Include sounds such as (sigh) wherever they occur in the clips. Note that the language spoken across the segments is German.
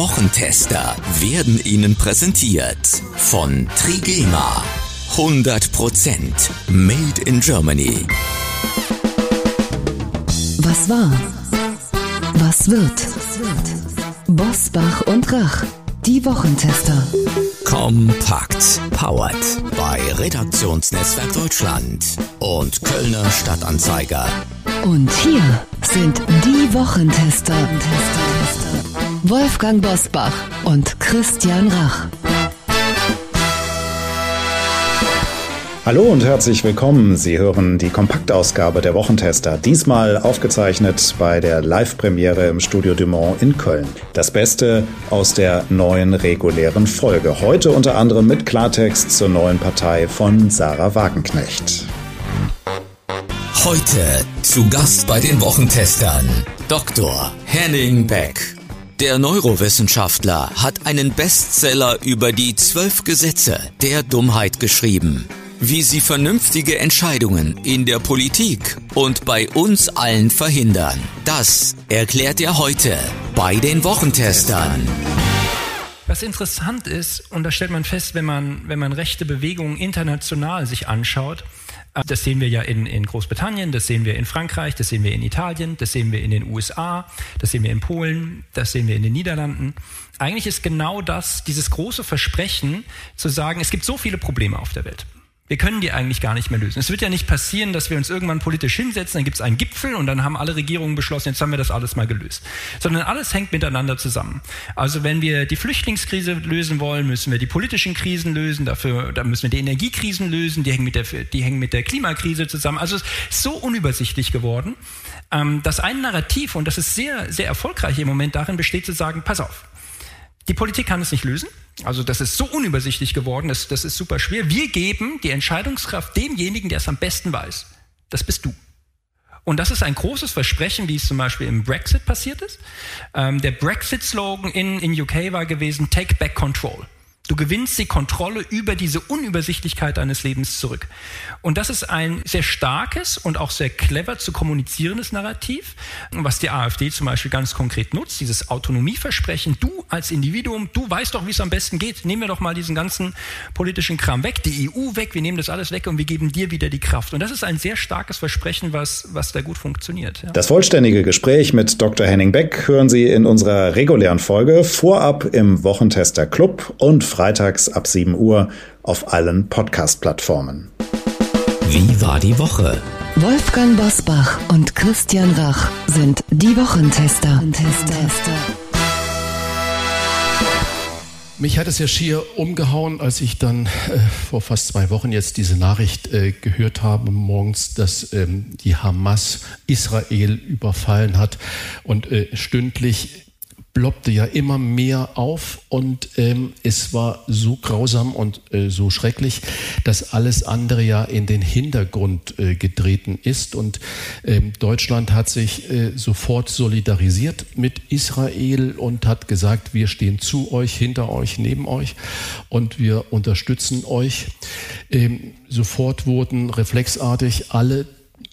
Wochentester werden Ihnen präsentiert von Trigema. 100% Made in Germany. Was war? Was wird? Bosbach und Rach. Die Wochentester. Kompakt. Powered bei Redaktionsnetzwerk Deutschland und Kölner Stadtanzeiger. Und hier sind die Wochentester. Wolfgang Bosbach und Christian Rach. Hallo und herzlich willkommen. Sie hören die Kompaktausgabe der Wochentester, diesmal aufgezeichnet bei der Live-Premiere im Studio Dumont in Köln. Das Beste aus der neuen regulären Folge. Heute unter anderem mit Klartext zur neuen Partei von Sarah Wagenknecht. Heute zu Gast bei den Wochentestern Dr. Henning Beck. Der Neurowissenschaftler hat einen Bestseller über die zwölf Gesetze der Dummheit geschrieben wie sie vernünftige Entscheidungen in der Politik und bei uns allen verhindern. Das erklärt er heute bei den Wochentestern. Was interessant ist, und das stellt man fest, wenn man, wenn man rechte Bewegungen international sich anschaut, das sehen wir ja in, in Großbritannien, das sehen wir in Frankreich, das sehen wir in Italien, das sehen wir in den USA, das sehen wir in Polen, das sehen wir in den Niederlanden. Eigentlich ist genau das, dieses große Versprechen zu sagen, es gibt so viele Probleme auf der Welt. Wir können die eigentlich gar nicht mehr lösen. Es wird ja nicht passieren, dass wir uns irgendwann politisch hinsetzen, dann gibt es einen Gipfel und dann haben alle Regierungen beschlossen, jetzt haben wir das alles mal gelöst. Sondern alles hängt miteinander zusammen. Also wenn wir die Flüchtlingskrise lösen wollen, müssen wir die politischen Krisen lösen, dafür da müssen wir die Energiekrisen lösen, die hängen mit der, die hängen mit der Klimakrise zusammen. Also es ist so unübersichtlich geworden, ähm, dass ein Narrativ, und das ist sehr, sehr erfolgreich im Moment darin besteht zu sagen, pass auf, die Politik kann es nicht lösen. Also das ist so unübersichtlich geworden, das, das ist super schwer. Wir geben die Entscheidungskraft demjenigen, der es am besten weiß. Das bist du. Und das ist ein großes Versprechen, wie es zum Beispiel im Brexit passiert ist. Ähm, der Brexit-Slogan in, in UK war gewesen, Take Back Control. Du gewinnst die Kontrolle über diese Unübersichtlichkeit deines Lebens zurück. Und das ist ein sehr starkes und auch sehr clever zu kommunizierendes Narrativ, was die AfD zum Beispiel ganz konkret nutzt, dieses Autonomieversprechen. Du als Individuum, du weißt doch, wie es am besten geht. Nehmen wir doch mal diesen ganzen politischen Kram weg, die EU weg, wir nehmen das alles weg und wir geben dir wieder die Kraft. Und das ist ein sehr starkes Versprechen, was, was da gut funktioniert. Ja. Das vollständige Gespräch mit Dr. Henning Beck hören Sie in unserer regulären Folge vorab im Wochentester Club und freitags ab 7 Uhr auf allen Podcast-Plattformen. Wie war die Woche? Wolfgang Bosbach und Christian Rach sind die Wochentester. Mich hat es ja schier umgehauen, als ich dann äh, vor fast zwei Wochen jetzt diese Nachricht äh, gehört habe morgens, dass ähm, die Hamas Israel überfallen hat und äh, stündlich ploppte ja immer mehr auf und ähm, es war so grausam und äh, so schrecklich, dass alles andere ja in den Hintergrund äh, getreten ist. Und ähm, Deutschland hat sich äh, sofort solidarisiert mit Israel und hat gesagt, wir stehen zu euch, hinter euch, neben euch und wir unterstützen euch. Ähm, sofort wurden reflexartig alle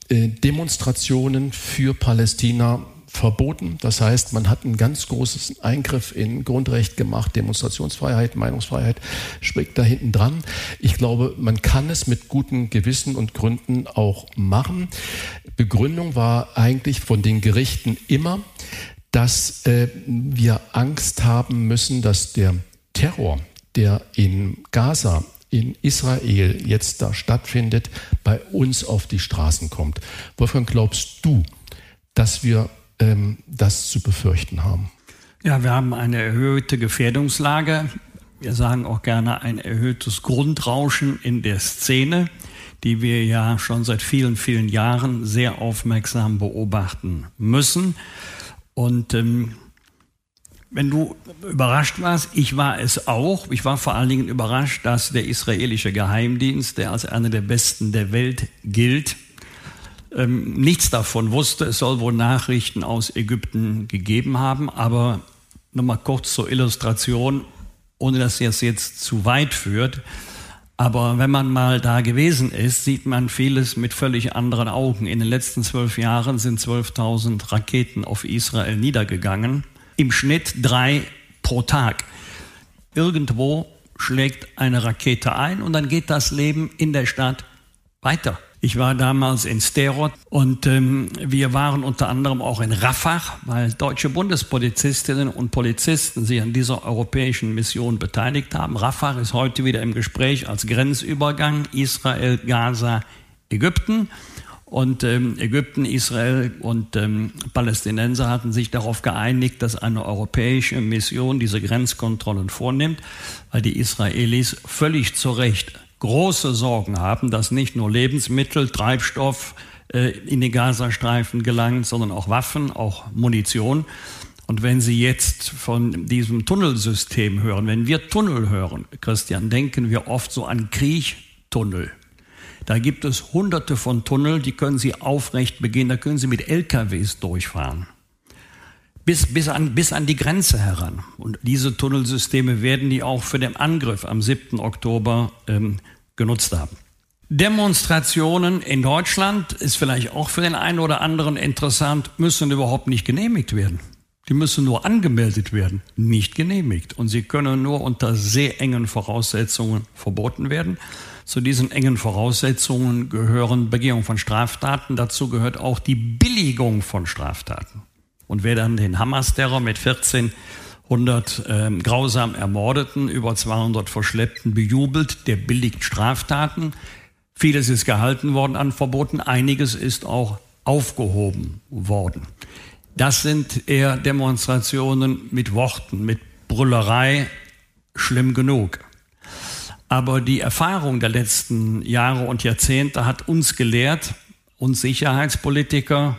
äh, Demonstrationen für Palästina verboten. Das heißt, man hat einen ganz großen Eingriff in Grundrecht gemacht, Demonstrationsfreiheit, Meinungsfreiheit spricht da hinten dran. Ich glaube, man kann es mit gutem Gewissen und Gründen auch machen. Begründung war eigentlich von den Gerichten immer, dass äh, wir Angst haben müssen, dass der Terror, der in Gaza in Israel jetzt da stattfindet, bei uns auf die Straßen kommt. Wolfgang, glaubst du, dass wir ähm, das zu befürchten haben. Ja, wir haben eine erhöhte Gefährdungslage. Wir sagen auch gerne ein erhöhtes Grundrauschen in der Szene, die wir ja schon seit vielen, vielen Jahren sehr aufmerksam beobachten müssen. Und ähm, wenn du überrascht warst, ich war es auch. Ich war vor allen Dingen überrascht, dass der israelische Geheimdienst, der als einer der besten der Welt gilt, ähm, nichts davon wusste. Es soll wohl Nachrichten aus Ägypten gegeben haben, aber nochmal kurz zur Illustration, ohne dass es jetzt zu weit führt. Aber wenn man mal da gewesen ist, sieht man vieles mit völlig anderen Augen. In den letzten zwölf Jahren sind 12.000 Raketen auf Israel niedergegangen im Schnitt drei pro Tag. Irgendwo schlägt eine Rakete ein und dann geht das Leben in der Stadt weiter. Ich war damals in Sterot und ähm, wir waren unter anderem auch in Rafah, weil deutsche Bundespolizistinnen und Polizisten sich an dieser europäischen Mission beteiligt haben. Rafah ist heute wieder im Gespräch als Grenzübergang Israel, Gaza, Ägypten. Und ähm, Ägypten, Israel und ähm, Palästinenser hatten sich darauf geeinigt, dass eine europäische Mission diese Grenzkontrollen vornimmt, weil die Israelis völlig zu Recht große Sorgen haben, dass nicht nur Lebensmittel, Treibstoff äh, in den Gazastreifen gelangt, sondern auch Waffen, auch Munition. Und wenn Sie jetzt von diesem Tunnelsystem hören, wenn wir Tunnel hören, Christian, denken wir oft so an Kriechtunnel. Da gibt es hunderte von Tunnel, die können Sie aufrecht begehen, da können Sie mit LKWs durchfahren. Bis, bis, an, bis an die Grenze heran. Und diese Tunnelsysteme werden die auch für den Angriff am 7. Oktober ähm, genutzt haben. Demonstrationen in Deutschland ist vielleicht auch für den einen oder anderen interessant, müssen überhaupt nicht genehmigt werden. Die müssen nur angemeldet werden, nicht genehmigt. Und sie können nur unter sehr engen Voraussetzungen verboten werden. Zu diesen engen Voraussetzungen gehören Begehung von Straftaten. Dazu gehört auch die Billigung von Straftaten. Und wer dann den Hamas-Terror mit 1400 äh, grausam Ermordeten, über 200 Verschleppten bejubelt, der billigt Straftaten. Vieles ist gehalten worden an Verboten, einiges ist auch aufgehoben worden. Das sind eher Demonstrationen mit Worten, mit Brüllerei, schlimm genug. Aber die Erfahrung der letzten Jahre und Jahrzehnte hat uns gelehrt, uns Sicherheitspolitiker,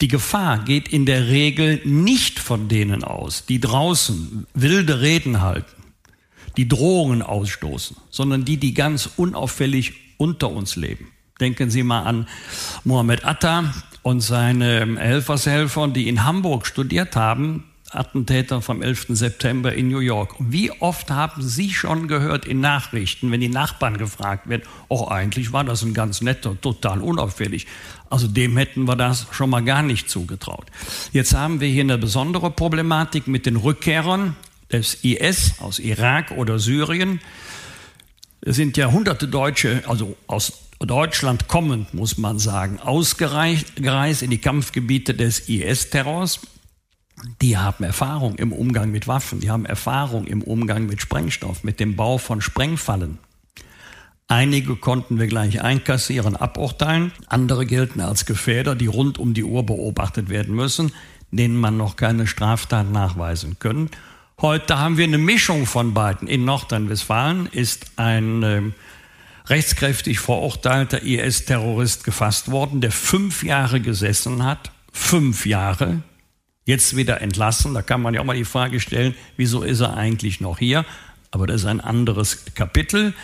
die Gefahr geht in der Regel nicht von denen aus, die draußen wilde Reden halten, die Drohungen ausstoßen, sondern die, die ganz unauffällig unter uns leben. Denken Sie mal an Mohammed Atta und seine Helfershelfer, die in Hamburg studiert haben, Attentäter vom 11. September in New York. Wie oft haben Sie schon gehört in Nachrichten, wenn die Nachbarn gefragt werden, oh, eigentlich war das ein ganz netter, total unauffällig. Also dem hätten wir das schon mal gar nicht zugetraut. Jetzt haben wir hier eine besondere Problematik mit den Rückkehrern des IS aus Irak oder Syrien. Es sind ja hunderte Deutsche, also aus Deutschland kommend, muss man sagen, ausgereist in die Kampfgebiete des IS-Terrors die haben Erfahrung im Umgang mit Waffen, die haben Erfahrung im Umgang mit Sprengstoff, mit dem Bau von Sprengfallen. Einige konnten wir gleich einkassieren, aburteilen, andere gelten als Gefährder, die rund um die Uhr beobachtet werden müssen, denen man noch keine Straftat nachweisen können. Heute haben wir eine Mischung von beiden. In Nordrhein-Westfalen ist ein äh, rechtskräftig verurteilter IS-Terrorist gefasst worden, der fünf Jahre gesessen hat. Fünf Jahre jetzt wieder entlassen. Da kann man ja auch mal die Frage stellen, wieso ist er eigentlich noch hier? Aber das ist ein anderes Kapitel.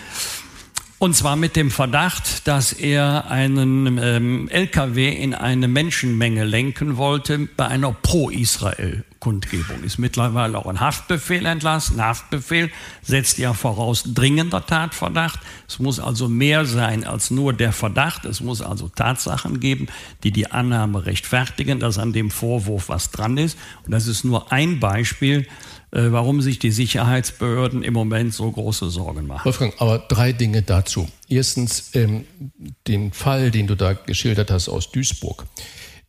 Und zwar mit dem Verdacht, dass er einen ähm, LKW in eine Menschenmenge lenken wollte bei einer Pro-Israel-Kundgebung. Ist mittlerweile auch ein Haftbefehl entlassen. Haftbefehl setzt ja voraus dringender Tatverdacht. Es muss also mehr sein als nur der Verdacht. Es muss also Tatsachen geben, die die Annahme rechtfertigen, dass an dem Vorwurf was dran ist. Und das ist nur ein Beispiel warum sich die Sicherheitsbehörden im Moment so große Sorgen machen. Wolfgang, aber drei Dinge dazu. Erstens ähm, den Fall, den du da geschildert hast aus Duisburg.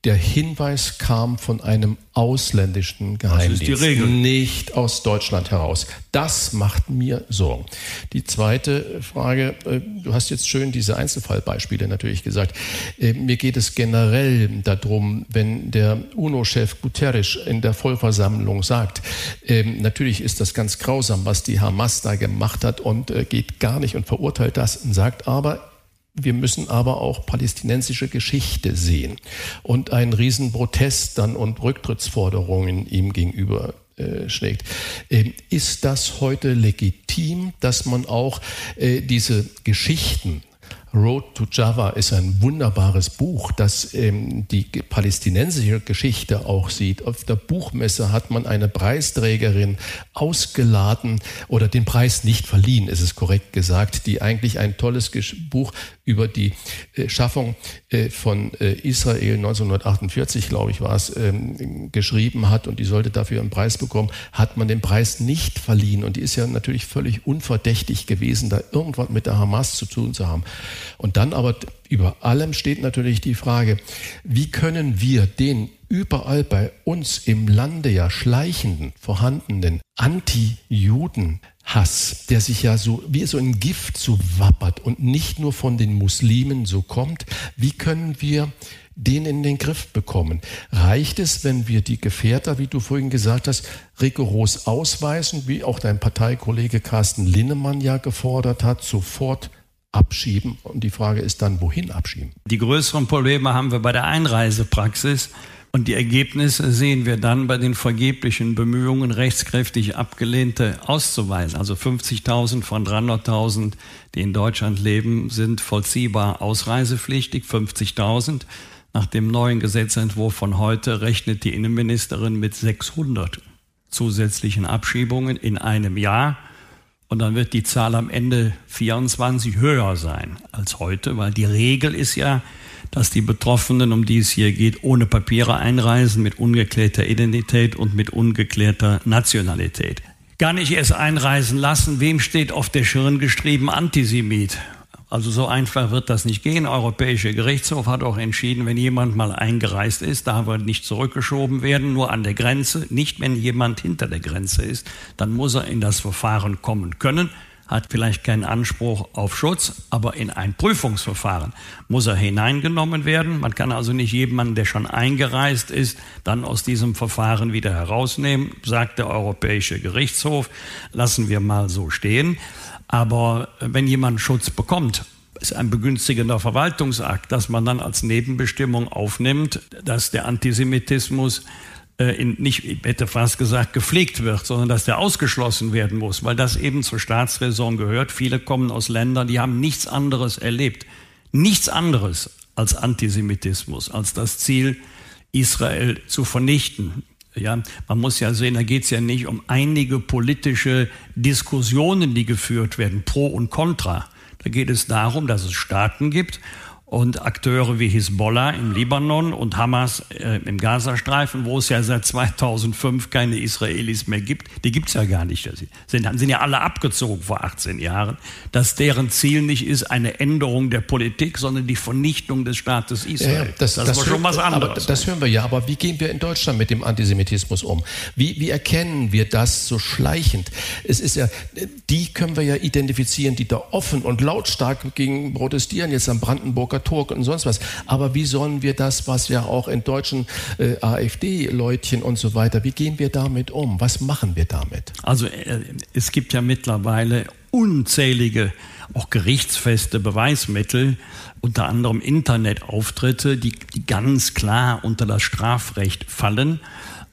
Der Hinweis kam von einem ausländischen Geheimdienst, nicht aus Deutschland heraus. Das macht mir Sorgen. Die zweite Frage, äh, du hast jetzt schön diese Einzelfallbeispiele natürlich gesagt. Äh, mir geht es generell darum, wenn der UNO-Chef Guterres in der Vollversammlung sagt, ähm, natürlich ist das ganz grausam, was die Hamas da gemacht hat und äh, geht gar nicht und verurteilt das und sagt aber, wir müssen aber auch palästinensische Geschichte sehen und einen riesen Protest dann und Rücktrittsforderungen ihm gegenüber schlägt. Ähm, ist das heute legitim, dass man auch äh, diese Geschichten Road to Java ist ein wunderbares Buch, das ähm, die palästinensische Geschichte auch sieht. Auf der Buchmesse hat man eine Preisträgerin ausgeladen oder den Preis nicht verliehen, ist es korrekt gesagt, die eigentlich ein tolles Buch über die äh, Schaffung äh, von äh, Israel 1948, glaube ich, war es, ähm, geschrieben hat und die sollte dafür einen Preis bekommen, hat man den Preis nicht verliehen. Und die ist ja natürlich völlig unverdächtig gewesen, da irgendwas mit der Hamas zu tun zu haben. Und dann aber über allem steht natürlich die Frage, wie können wir den überall bei uns im Lande ja schleichenden, vorhandenen Anti-Juden-Hass, der sich ja so wie so ein Gift so wappert und nicht nur von den Muslimen so kommt, wie können wir den in den Griff bekommen? Reicht es, wenn wir die Gefährder, wie du vorhin gesagt hast, rigoros ausweisen, wie auch dein Parteikollege Carsten Linnemann ja gefordert hat, sofort abschieben. Und die Frage ist dann, wohin abschieben? Die größeren Probleme haben wir bei der Einreisepraxis. Und die Ergebnisse sehen wir dann bei den vergeblichen Bemühungen, rechtskräftig abgelehnte auszuweisen. Also 50.000 von 300.000, die in Deutschland leben, sind vollziehbar ausreisepflichtig. 50.000. Nach dem neuen Gesetzentwurf von heute rechnet die Innenministerin mit 600 zusätzlichen Abschiebungen in einem Jahr. Und dann wird die Zahl am Ende 24 höher sein als heute, weil die Regel ist ja, dass die Betroffenen, um die es hier geht, ohne Papiere einreisen, mit ungeklärter Identität und mit ungeklärter Nationalität. Gar nicht erst einreisen lassen. Wem steht auf der Schirn geschrieben Antisemit? Also so einfach wird das nicht gehen. Der Europäische Gerichtshof hat auch entschieden, wenn jemand mal eingereist ist, darf er nicht zurückgeschoben werden, nur an der Grenze. Nicht, wenn jemand hinter der Grenze ist, dann muss er in das Verfahren kommen können hat vielleicht keinen Anspruch auf Schutz, aber in ein Prüfungsverfahren muss er hineingenommen werden. Man kann also nicht jemanden, der schon eingereist ist, dann aus diesem Verfahren wieder herausnehmen, sagt der Europäische Gerichtshof. Lassen wir mal so stehen. Aber wenn jemand Schutz bekommt, ist ein begünstigender Verwaltungsakt, dass man dann als Nebenbestimmung aufnimmt, dass der Antisemitismus äh, in, nicht, ich hätte fast gesagt, gepflegt wird, sondern dass der ausgeschlossen werden muss, weil das eben zur Staatsräson gehört. Viele kommen aus Ländern, die haben nichts anderes erlebt. Nichts anderes als Antisemitismus, als das Ziel, Israel zu vernichten. Ja, man muss ja sehen, da geht es ja nicht um einige politische Diskussionen, die geführt werden, pro und contra. Da geht es darum, dass es Staaten gibt und Akteure wie Hisbollah im Libanon und Hamas äh, im Gazastreifen, wo es ja seit 2005 keine Israelis mehr gibt, die gibt es ja gar nicht. Die sind, sind ja alle abgezogen vor 18 Jahren, dass deren Ziel nicht ist eine Änderung der Politik, sondern die Vernichtung des Staates Israel. Ja, das, das, das, schon was anderes. das hören wir ja, aber wie gehen wir in Deutschland mit dem Antisemitismus um? Wie, wie erkennen wir das so schleichend? Es ist ja, die können wir ja identifizieren, die da offen und lautstark gegen protestieren, jetzt am Brandenburger Turk und sonst was. Aber wie sollen wir das, was ja auch in deutschen äh, AfD-Leutchen und so weiter, wie gehen wir damit um? Was machen wir damit? Also äh, es gibt ja mittlerweile unzählige auch gerichtsfeste Beweismittel, unter anderem Internetauftritte, die, die ganz klar unter das Strafrecht fallen.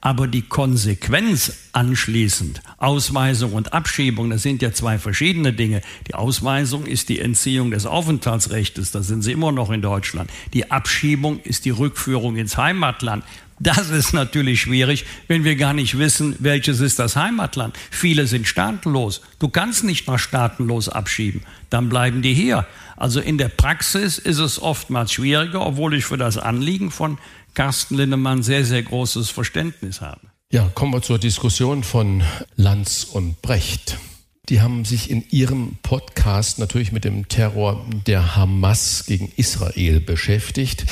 Aber die Konsequenz anschließend, Ausweisung und Abschiebung, das sind ja zwei verschiedene Dinge. Die Ausweisung ist die Entziehung des Aufenthaltsrechts, da sind sie immer noch in Deutschland. Die Abschiebung ist die Rückführung ins Heimatland. Das ist natürlich schwierig, wenn wir gar nicht wissen, welches ist das Heimatland. Viele sind staatenlos. Du kannst nicht nach staatenlos abschieben. Dann bleiben die hier. Also in der Praxis ist es oftmals schwieriger, obwohl ich für das Anliegen von Carsten Lindemann sehr, sehr großes Verständnis habe. Ja, kommen wir zur Diskussion von Lanz und Brecht. Die haben sich in ihrem Podcast natürlich mit dem Terror der Hamas gegen Israel beschäftigt.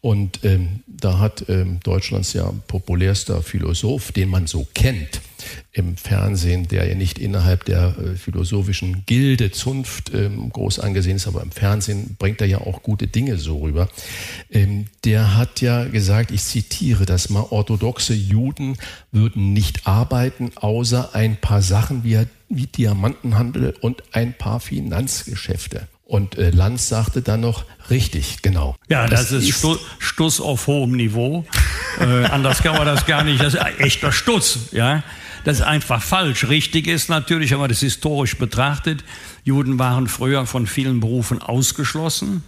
Und ähm, da hat ähm, Deutschlands ja populärster Philosoph, den man so kennt, im Fernsehen, der ja nicht innerhalb der äh, philosophischen Gilde, Zunft ähm, groß angesehen ist, aber im Fernsehen bringt er ja auch gute Dinge so rüber. Ähm, der hat ja gesagt, ich zitiere das mal, orthodoxe Juden würden nicht arbeiten, außer ein paar Sachen wie, wie Diamantenhandel und ein paar Finanzgeschäfte. Und äh, Lanz sagte dann noch, richtig, genau. Ja, das, das ist Stu Stuss auf hohem Niveau. äh, anders kann man das gar nicht. Das ist echter Stuss, ja. Das ist einfach falsch. Richtig ist natürlich, wenn man das historisch betrachtet, Juden waren früher von vielen Berufen ausgeschlossen.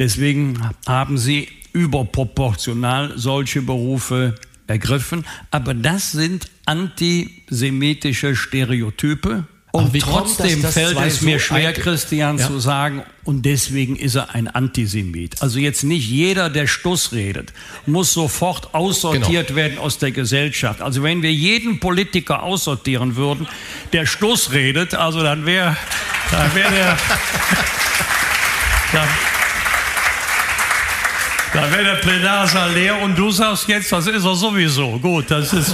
Deswegen haben sie überproportional solche Berufe ergriffen. Aber das sind antisemitische Stereotype. Und trotzdem kommt, fällt es mir schwer, Christian ja. zu sagen, und deswegen ist er ein Antisemit. Also jetzt nicht jeder, der Stuss redet, muss sofort aussortiert genau. werden aus der Gesellschaft. Also wenn wir jeden Politiker aussortieren würden, der Stuss redet, also dann wäre dann wär der... (laughs) dann, da wäre der Plenarsaal leer und du sagst jetzt, das ist er sowieso. Gut, das ist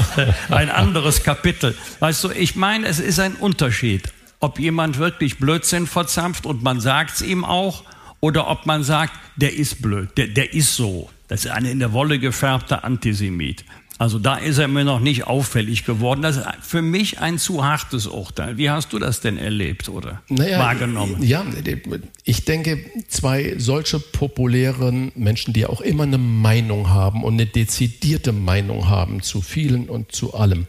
ein anderes Kapitel. Weißt du, ich meine, es ist ein Unterschied, ob jemand wirklich Blödsinn verzapft und man sagt es ihm auch, oder ob man sagt, der ist blöd, der, der ist so. Das ist ein in der Wolle gefärbter Antisemit. Also da ist er mir noch nicht auffällig geworden. Das ist für mich ein zu hartes Urteil. Wie hast du das denn erlebt oder naja, wahrgenommen? Ja, ich denke, zwei solche populären Menschen, die auch immer eine Meinung haben und eine dezidierte Meinung haben zu vielen und zu allem,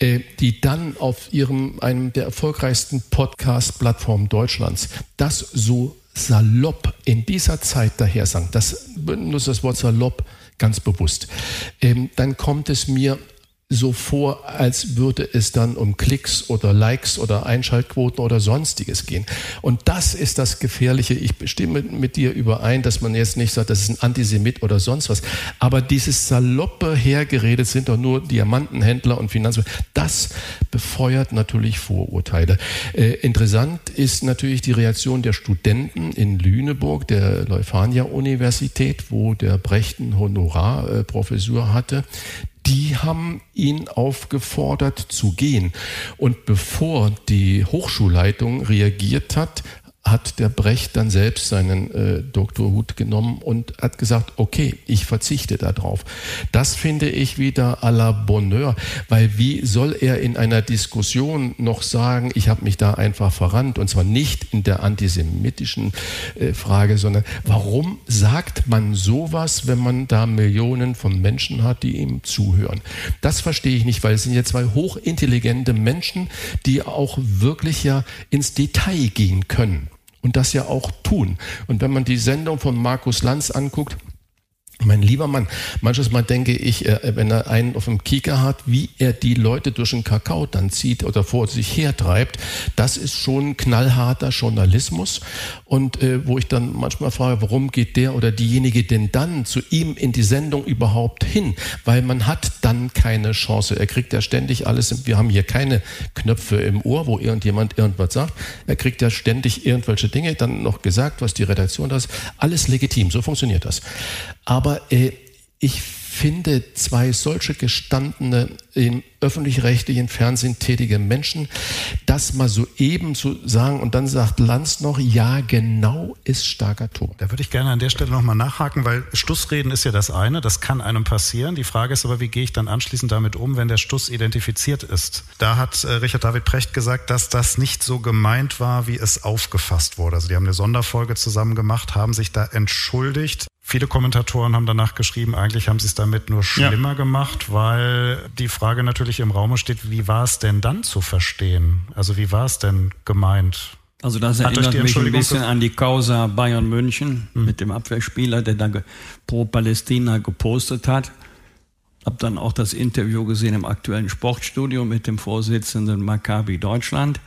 äh, die dann auf ihrem, einem der erfolgreichsten Podcast-Plattformen Deutschlands das so salopp in dieser Zeit daher sagen, das benutzt das Wort salopp ganz bewusst. Ähm, dann kommt es mir so vor, als würde es dann um Klicks oder Likes oder Einschaltquoten oder sonstiges gehen. Und das ist das Gefährliche. Ich stimme mit dir überein, dass man jetzt nicht sagt, das ist ein Antisemit oder sonst was. Aber dieses saloppe Hergeredet sind doch nur Diamantenhändler und Finanzmänner. Das befeuert natürlich Vorurteile. Äh, interessant ist natürlich die Reaktion der Studenten in Lüneburg, der Leuphania-Universität, wo der Brecht eine Honorarprofessur hatte die haben ihn aufgefordert zu gehen. Und bevor die Hochschulleitung reagiert hat, hat der Brecht dann selbst seinen äh, Doktorhut genommen und hat gesagt, okay, ich verzichte darauf. Das finde ich wieder à la Bonheur, weil wie soll er in einer Diskussion noch sagen, ich habe mich da einfach verrannt und zwar nicht in der antisemitischen äh, Frage, sondern warum sagt man sowas, wenn man da Millionen von Menschen hat, die ihm zuhören? Das verstehe ich nicht, weil es sind ja zwei hochintelligente Menschen, die auch wirklich ja ins Detail gehen können und das ja auch tun. Und wenn man die Sendung von Markus Lanz anguckt, mein lieber Mann, manches Mal denke ich, äh, wenn er einen auf dem Kieker hat, wie er die Leute durch den Kakao dann zieht oder vor sich hertreibt, das ist schon knallharter Journalismus. Und äh, wo ich dann manchmal frage, warum geht der oder diejenige denn dann zu ihm in die Sendung überhaupt hin? Weil man hat dann keine Chance. Er kriegt ja ständig alles, wir haben hier keine Knöpfe im Ohr, wo irgendjemand irgendwas sagt. Er kriegt ja ständig irgendwelche Dinge dann noch gesagt, was die Redaktion das. Alles legitim, so funktioniert das. Aber äh, ich finde zwei solche gestandene im öffentlich-rechtlichen Fernsehen tätige Menschen, das mal so eben zu sagen und dann sagt Lanz noch, ja, genau ist starker Ton. Da würde ich gerne an der Stelle nochmal nachhaken, weil Stussreden ist ja das eine, das kann einem passieren. Die Frage ist aber, wie gehe ich dann anschließend damit um, wenn der Stuss identifiziert ist? Da hat äh, Richard David Precht gesagt, dass das nicht so gemeint war, wie es aufgefasst wurde. Also die haben eine Sonderfolge zusammen gemacht, haben sich da entschuldigt. Viele Kommentatoren haben danach geschrieben, eigentlich haben sie es damit nur schlimmer ja. gemacht, weil die Frage natürlich im Raum steht, wie war es denn dann zu verstehen? Also wie war es denn gemeint? Also das erinnert mich ein bisschen an die Causa Bayern München mhm. mit dem Abwehrspieler, der da pro Palästina gepostet hat. Hab dann auch das Interview gesehen im aktuellen Sportstudio mit dem Vorsitzenden Maccabi Deutschland.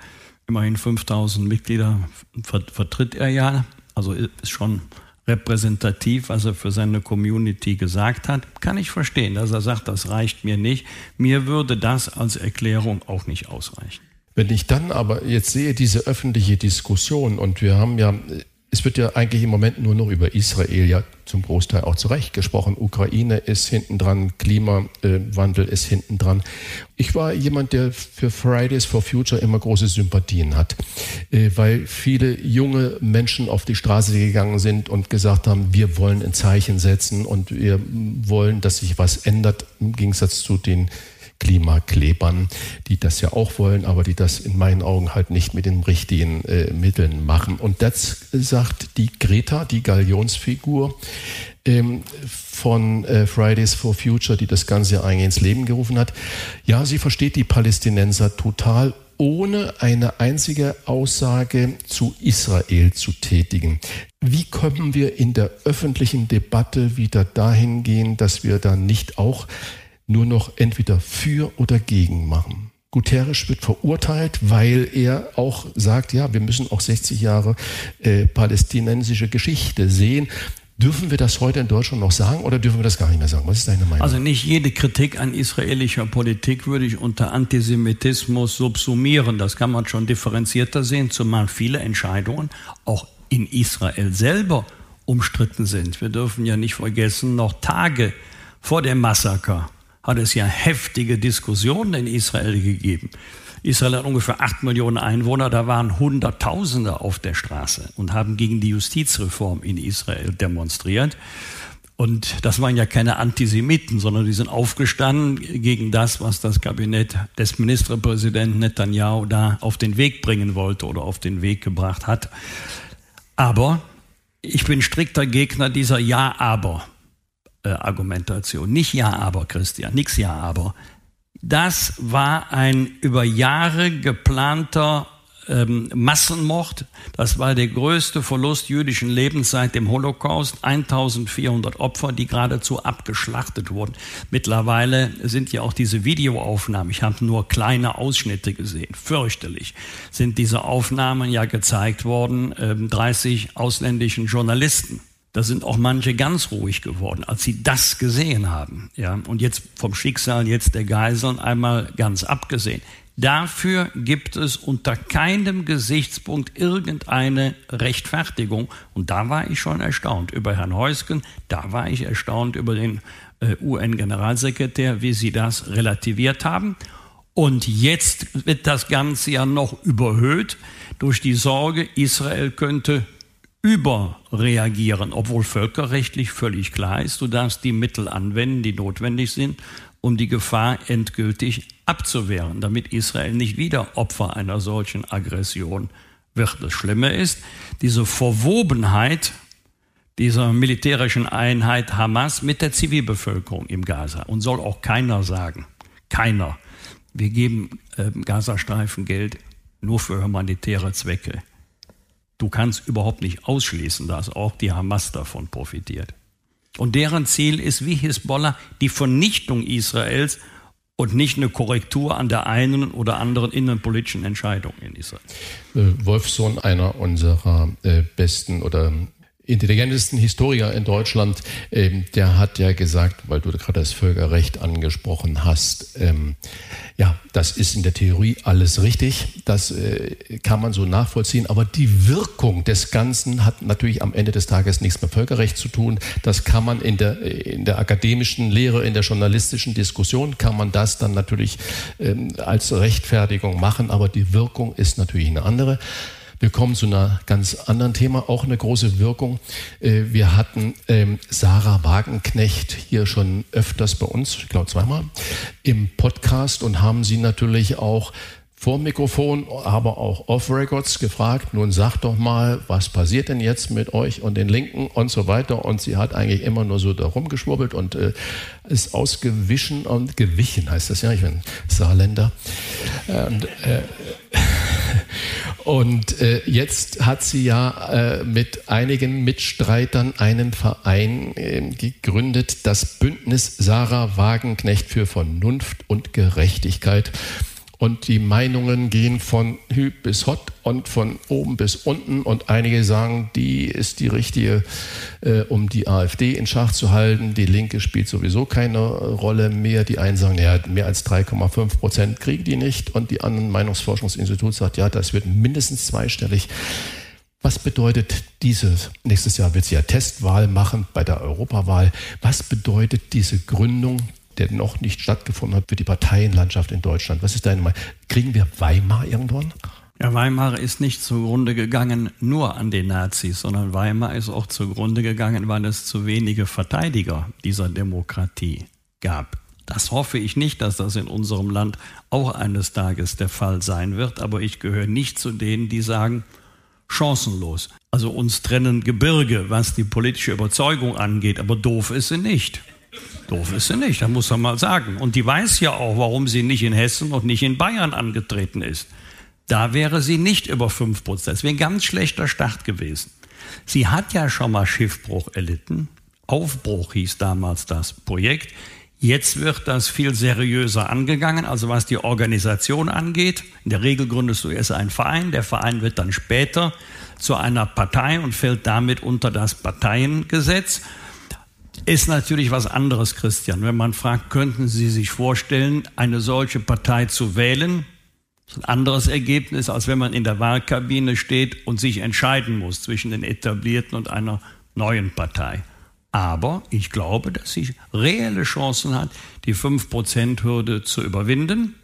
Immerhin 5000 Mitglieder vertritt er ja. Also ist schon repräsentativ, was er für seine Community gesagt hat, kann ich verstehen, dass er sagt, das reicht mir nicht. Mir würde das als Erklärung auch nicht ausreichen. Wenn ich dann aber jetzt sehe, diese öffentliche Diskussion und wir haben ja es wird ja eigentlich im Moment nur noch über Israel ja zum Großteil auch zurecht gesprochen. Ukraine ist hinten dran, Klimawandel ist hinten dran. Ich war jemand, der für Fridays for Future immer große Sympathien hat, äh, weil viele junge Menschen auf die Straße gegangen sind und gesagt haben, wir wollen ein Zeichen setzen und wir wollen, dass sich was ändert im Gegensatz zu den Klimaklebern, die das ja auch wollen, aber die das in meinen Augen halt nicht mit den richtigen äh, Mitteln machen. Und das sagt die Greta, die Galionsfigur ähm, von äh, Fridays for Future, die das Ganze eigentlich ins Leben gerufen hat. Ja, sie versteht die Palästinenser total ohne eine einzige Aussage zu Israel zu tätigen. Wie können wir in der öffentlichen Debatte wieder dahin gehen, dass wir da nicht auch nur noch entweder für oder gegen machen? Guterres wird verurteilt, weil er auch sagt, ja, wir müssen auch 60 Jahre äh, palästinensische Geschichte sehen. Dürfen wir das heute in Deutschland noch sagen oder dürfen wir das gar nicht mehr sagen? Was ist deine Meinung? Also nicht jede Kritik an israelischer Politik würde ich unter Antisemitismus subsumieren. Das kann man schon differenzierter sehen, zumal viele Entscheidungen auch in Israel selber umstritten sind. Wir dürfen ja nicht vergessen, noch Tage vor dem Massaker hat es ja heftige Diskussionen in Israel gegeben. Israel hat ungefähr acht Millionen Einwohner, da waren Hunderttausende auf der Straße und haben gegen die Justizreform in Israel demonstriert. Und das waren ja keine Antisemiten, sondern die sind aufgestanden gegen das, was das Kabinett des Ministerpräsidenten Netanyahu da auf den Weg bringen wollte oder auf den Weg gebracht hat. Aber ich bin strikter Gegner dieser Ja-Aber-Argumentation. Nicht Ja-Aber, Christian, nix Ja-Aber. Das war ein über Jahre geplanter ähm, Massenmord. Das war der größte Verlust jüdischen Lebens seit dem Holocaust. 1400 Opfer, die geradezu abgeschlachtet wurden. Mittlerweile sind ja auch diese Videoaufnahmen, ich habe nur kleine Ausschnitte gesehen, fürchterlich, sind diese Aufnahmen ja gezeigt worden, ähm, 30 ausländischen Journalisten. Da sind auch manche ganz ruhig geworden, als sie das gesehen haben. Ja, und jetzt vom Schicksal jetzt der Geiseln einmal ganz abgesehen. Dafür gibt es unter keinem Gesichtspunkt irgendeine Rechtfertigung. Und da war ich schon erstaunt über Herrn Heusken, da war ich erstaunt über den äh, UN-Generalsekretär, wie sie das relativiert haben. Und jetzt wird das Ganze ja noch überhöht durch die Sorge, Israel könnte überreagieren, obwohl völkerrechtlich völlig klar ist, du darfst die Mittel anwenden, die notwendig sind, um die Gefahr endgültig abzuwehren, damit Israel nicht wieder Opfer einer solchen Aggression wird. Das Schlimme ist, diese Verwobenheit dieser militärischen Einheit Hamas mit der Zivilbevölkerung im Gaza. Und soll auch keiner sagen, keiner, wir geben äh, Gazastreifen Geld nur für humanitäre Zwecke. Du kannst überhaupt nicht ausschließen, dass auch die Hamas davon profitiert. Und deren Ziel ist wie Hisbollah die Vernichtung Israels und nicht eine Korrektur an der einen oder anderen innenpolitischen Entscheidung in Israel. Äh, Wolfsohn, einer unserer äh, besten oder intelligentesten Historiker in Deutschland, ähm, der hat ja gesagt, weil du gerade das Völkerrecht angesprochen hast, ähm, ja, das ist in der Theorie alles richtig, das äh, kann man so nachvollziehen, aber die Wirkung des Ganzen hat natürlich am Ende des Tages nichts mit Völkerrecht zu tun. Das kann man in der, in der akademischen Lehre, in der journalistischen Diskussion, kann man das dann natürlich ähm, als Rechtfertigung machen, aber die Wirkung ist natürlich eine andere. Wir kommen zu einer ganz anderen Thema, auch eine große Wirkung. Äh, wir hatten ähm, Sarah Wagenknecht hier schon öfters bei uns, ich glaube zweimal, im Podcast und haben sie natürlich auch vor Mikrofon, aber auch off Records gefragt, nun sag doch mal, was passiert denn jetzt mit euch und den Linken und so weiter. Und sie hat eigentlich immer nur so da rumgeschwurbelt und äh, ist ausgewichen und gewichen, heißt das ja, ich bin Saarländer. Und, äh, (laughs) und äh, jetzt hat sie ja äh, mit einigen Mitstreitern einen Verein äh, gegründet, das Bündnis Sarah Wagenknecht für Vernunft und Gerechtigkeit. Und die Meinungen gehen von Hü bis Hot und von oben bis unten. Und einige sagen, die ist die richtige, äh, um die AfD in Schach zu halten. Die Linke spielt sowieso keine Rolle mehr. Die einen sagen, ja, mehr als 3,5 Prozent kriegen die nicht. Und die anderen Meinungsforschungsinstitut sagt, ja, das wird mindestens zweistellig. Was bedeutet dieses, nächstes Jahr wird sie ja Testwahl machen bei der Europawahl. Was bedeutet diese Gründung der noch nicht stattgefunden hat für die Parteienlandschaft in Deutschland. Was ist deine Meinung? Kriegen wir Weimar irgendwann? Ja, Weimar ist nicht zugrunde gegangen nur an den Nazis, sondern Weimar ist auch zugrunde gegangen, weil es zu wenige Verteidiger dieser Demokratie gab. Das hoffe ich nicht, dass das in unserem Land auch eines Tages der Fall sein wird, aber ich gehöre nicht zu denen, die sagen, chancenlos. Also uns trennen Gebirge, was die politische Überzeugung angeht, aber doof ist sie nicht. Doof ist sie nicht, da muss man mal sagen. Und die weiß ja auch, warum sie nicht in Hessen und nicht in Bayern angetreten ist. Da wäre sie nicht über 5 Prozent. Das wäre ein ganz schlechter Start gewesen. Sie hat ja schon mal Schiffbruch erlitten. Aufbruch hieß damals das Projekt. Jetzt wird das viel seriöser angegangen, also was die Organisation angeht. In der Regel gründest du erst einen Verein, der Verein wird dann später zu einer Partei und fällt damit unter das Parteiengesetz. Ist natürlich was anderes, Christian. Wenn man fragt, könnten Sie sich vorstellen, eine solche Partei zu wählen? Das ist ein anderes Ergebnis, als wenn man in der Wahlkabine steht und sich entscheiden muss zwischen den etablierten und einer neuen Partei. Aber ich glaube, dass sie reelle Chancen hat, die 5%-Hürde zu überwinden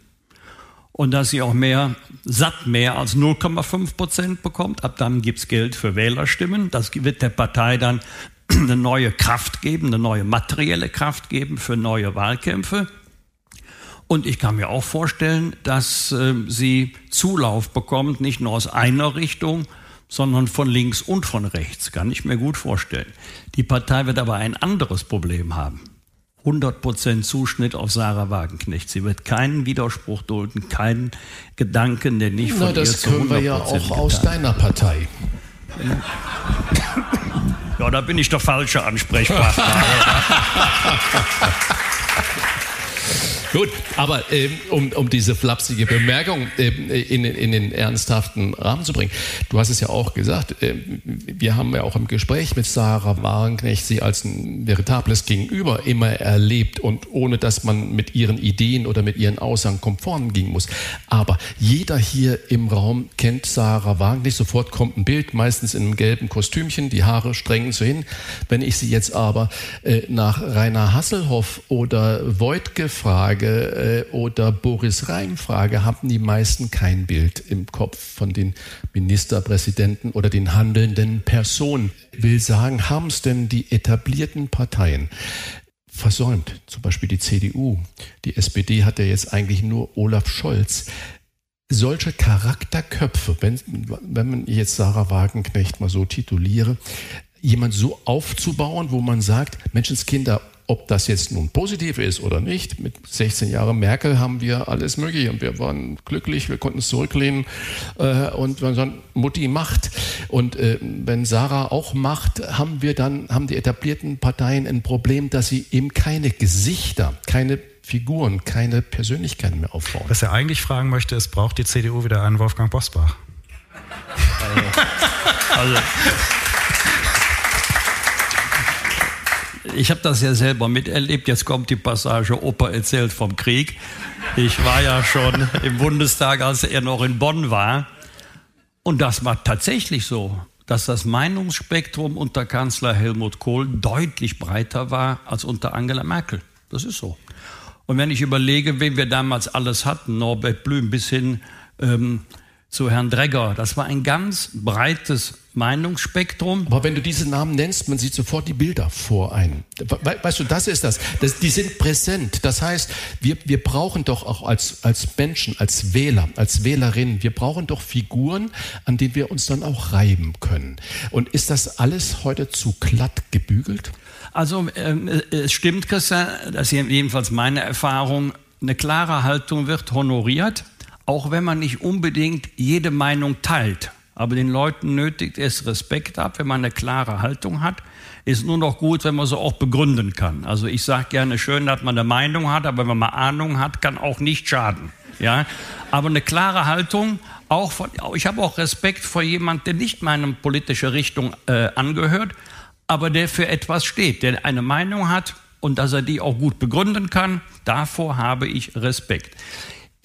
und dass sie auch mehr, satt mehr als 0,5 Prozent bekommt. Ab dann gibt es Geld für Wählerstimmen. Das wird der Partei dann (clears throat) eine neue Kraft geben, eine neue materielle Kraft geben für neue Wahlkämpfe. Und ich kann mir auch vorstellen, dass äh, sie Zulauf bekommt, nicht nur aus einer Richtung, sondern von links und von rechts. Kann ich mir gut vorstellen. Die Partei wird aber ein anderes Problem haben. 100% Zuschnitt auf Sarah Wagenknecht. Sie wird keinen Widerspruch dulden, keinen Gedanken, der nicht von Na, das ihr zu 100% können wir ja auch aus deiner Partei. Ja, da bin ich der falsche Ansprechpartner. (laughs) Gut, aber ähm, um, um diese flapsige Bemerkung ähm, in, in den ernsthaften Rahmen zu bringen. Du hast es ja auch gesagt, äh, wir haben ja auch im Gespräch mit Sarah Wagenknecht sie als ein veritables Gegenüber immer erlebt und ohne dass man mit ihren Ideen oder mit ihren Aussagen konform gehen muss. Aber jeder hier im Raum kennt Sarah Wagenknecht. Sofort kommt ein Bild, meistens in einem gelben Kostümchen, die Haare streng so hin. Wenn ich sie jetzt aber äh, nach Rainer Hasselhoff oder Voigtke frage, äh, oder Boris Rhein Frage haben die meisten kein Bild im Kopf von den Ministerpräsidenten oder den handelnden Personen. Will sagen, haben es denn die etablierten Parteien versäumt? Zum Beispiel die CDU. Die SPD hat ja jetzt eigentlich nur Olaf Scholz solche Charakterköpfe, wenn, wenn man jetzt Sarah Wagenknecht mal so tituliere, jemand so aufzubauen, wo man sagt, Menschenskinder, ob das jetzt nun positiv ist oder nicht, mit 16 Jahren Merkel haben wir alles mögliche und wir waren glücklich, wir konnten es zurücklehnen äh, und man sagt, Mutti macht. Und äh, wenn Sarah auch macht, haben wir dann, haben die etablierten Parteien ein Problem, dass sie eben keine Gesichter, keine Figuren, keine Persönlichkeiten mehr aufbauen. Was er eigentlich fragen möchte, ist, braucht die CDU wieder einen Wolfgang Bosbach? Also, also ich habe das ja selber miterlebt. Jetzt kommt die Passage, Opa erzählt vom Krieg. Ich war ja schon im Bundestag, als er noch in Bonn war. Und das war tatsächlich so, dass das Meinungsspektrum unter Kanzler Helmut Kohl deutlich breiter war als unter Angela Merkel. Das ist so. Und wenn ich überlege, wen wir damals alles hatten, Norbert Blüm bis hin ähm, zu Herrn Dregger. Das war ein ganz breites Meinungsspektrum. Aber wenn du diese Namen nennst, man sieht sofort die Bilder vor einem. Weißt du, das ist das. das die sind präsent. Das heißt, wir, wir brauchen doch auch als, als Menschen, als Wähler, als Wählerinnen, wir brauchen doch Figuren, an denen wir uns dann auch reiben können. Und ist das alles heute zu glatt gebügelt? Also ähm, es stimmt, Christian, das ist jedenfalls meine Erfahrung. Eine klare Haltung wird honoriert auch wenn man nicht unbedingt jede Meinung teilt. Aber den Leuten nötigt es Respekt ab, wenn man eine klare Haltung hat. Ist nur noch gut, wenn man so auch begründen kann. Also ich sage gerne schön, dass man eine Meinung hat, aber wenn man Ahnung hat, kann auch nicht schaden. Ja, aber eine klare Haltung. Auch von, ich habe auch Respekt vor jemand, der nicht meiner politischen Richtung äh, angehört, aber der für etwas steht, der eine Meinung hat und dass er die auch gut begründen kann. Davor habe ich Respekt.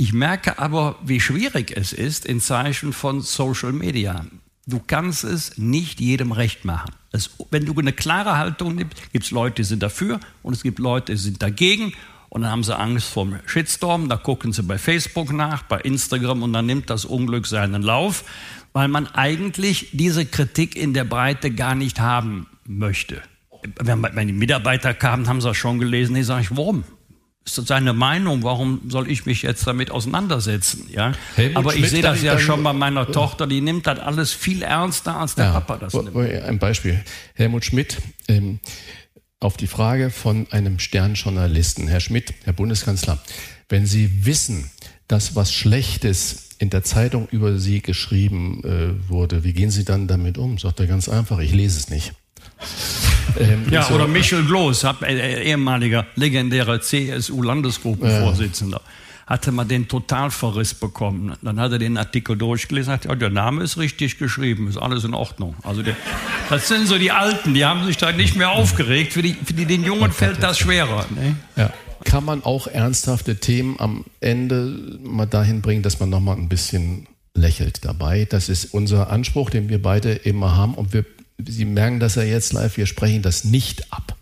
Ich merke aber, wie schwierig es ist in Zeichen von Social Media. Du kannst es nicht jedem recht machen. Es, wenn du eine klare Haltung nimmst, gibt es Leute, die sind dafür und es gibt Leute, die sind dagegen. Und dann haben sie Angst vor dem Shitstorm, da gucken sie bei Facebook nach, bei Instagram und dann nimmt das Unglück seinen Lauf, weil man eigentlich diese Kritik in der Breite gar nicht haben möchte. Wenn, die Mitarbeiter kamen, haben sie das schon gelesen, die sage ich, warum? Ist seine Meinung, warum soll ich mich jetzt damit auseinandersetzen? Ja? Aber ich sehe das ja schon bei meiner Tochter, die nimmt das alles viel ernster, als der ja, Papa das nimmt. Ein Beispiel. Helmut Schmidt, ähm, auf die Frage von einem Sternjournalisten, Herr Schmidt, Herr Bundeskanzler, wenn Sie wissen, dass was Schlechtes in der Zeitung über Sie geschrieben äh, wurde, wie gehen Sie dann damit um? Sagt er ganz einfach, ich lese es nicht. Ähm, ja, so, oder Michel Gloß, äh, ehemaliger legendärer CSU-Landesgruppenvorsitzender. Ja hatte man den Totalverriss bekommen. Dann hat er den Artikel durchgelesen, hat ja, der Name ist richtig geschrieben, ist alles in Ordnung. Also der, das sind so die Alten, die haben sich da nicht mehr aufgeregt. Für die, für die den Jungen fällt das schwerer. Ne? Ja. Kann man auch ernsthafte Themen am Ende mal dahin bringen, dass man nochmal ein bisschen lächelt dabei. Das ist unser Anspruch, den wir beide immer haben. Und wir, Sie merken das ja jetzt live, wir sprechen das nicht ab.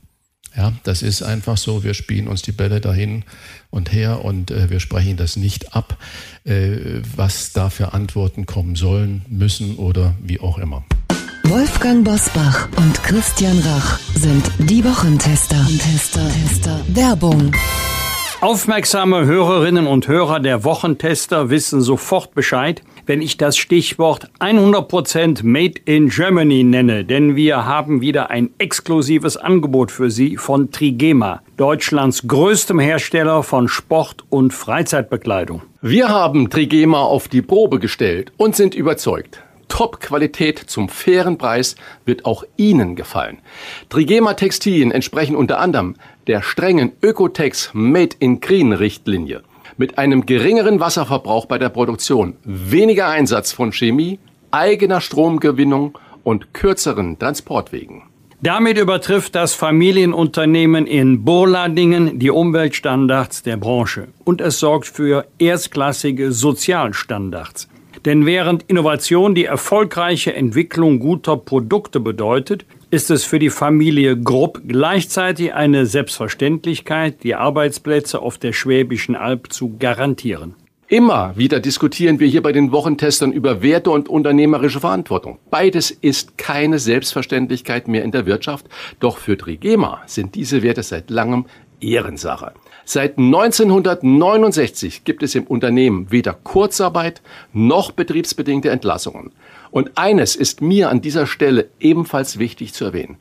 Ja, das ist einfach so, wir spielen uns die Bälle dahin und her und äh, wir sprechen das nicht ab, äh, was da für Antworten kommen sollen, müssen oder wie auch immer. Wolfgang Bosbach und Christian Rach sind die Wochentester. Tester, Tester. Werbung. Aufmerksame Hörerinnen und Hörer der Wochentester wissen sofort Bescheid, wenn ich das Stichwort 100% Made in Germany nenne, denn wir haben wieder ein exklusives Angebot für Sie von Trigema, Deutschlands größtem Hersteller von Sport- und Freizeitbekleidung. Wir haben Trigema auf die Probe gestellt und sind überzeugt. Top-Qualität zum fairen Preis wird auch Ihnen gefallen. Trigema Textilien entsprechen unter anderem der strengen Ökotex Made in Green Richtlinie. Mit einem geringeren Wasserverbrauch bei der Produktion, weniger Einsatz von Chemie, eigener Stromgewinnung und kürzeren Transportwegen. Damit übertrifft das Familienunternehmen in Burladingen die Umweltstandards der Branche und es sorgt für erstklassige Sozialstandards. Denn während Innovation die erfolgreiche Entwicklung guter Produkte bedeutet, ist es für die Familie Grupp gleichzeitig eine Selbstverständlichkeit, die Arbeitsplätze auf der Schwäbischen Alb zu garantieren. Immer wieder diskutieren wir hier bei den Wochentestern über Werte und unternehmerische Verantwortung. Beides ist keine Selbstverständlichkeit mehr in der Wirtschaft, doch für Trigema sind diese Werte seit langem Ehrensache. Seit 1969 gibt es im Unternehmen weder Kurzarbeit noch betriebsbedingte Entlassungen. Und eines ist mir an dieser Stelle ebenfalls wichtig zu erwähnen.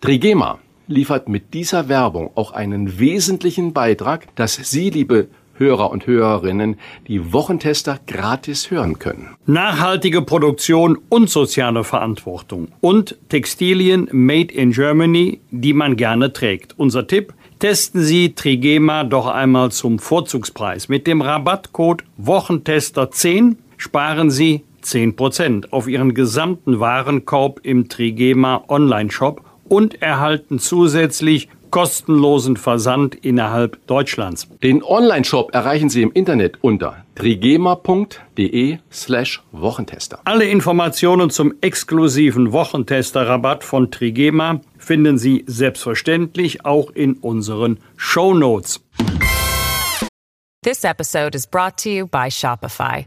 Trigema liefert mit dieser Werbung auch einen wesentlichen Beitrag, dass Sie, liebe Hörer und Hörerinnen, die Wochentester gratis hören können. Nachhaltige Produktion und soziale Verantwortung und Textilien made in Germany, die man gerne trägt. Unser Tipp, Testen Sie Trigema doch einmal zum Vorzugspreis. Mit dem Rabattcode Wochentester10 sparen Sie 10% auf Ihren gesamten Warenkorb im Trigema Online-Shop und erhalten zusätzlich kostenlosen Versand innerhalb Deutschlands. Den Online-Shop erreichen Sie im Internet unter trigema.de slash Wochentester. Alle Informationen zum exklusiven Wochentester-Rabatt von Trigema finden Sie selbstverständlich auch in unseren Show Notes. This episode is brought to you by Shopify.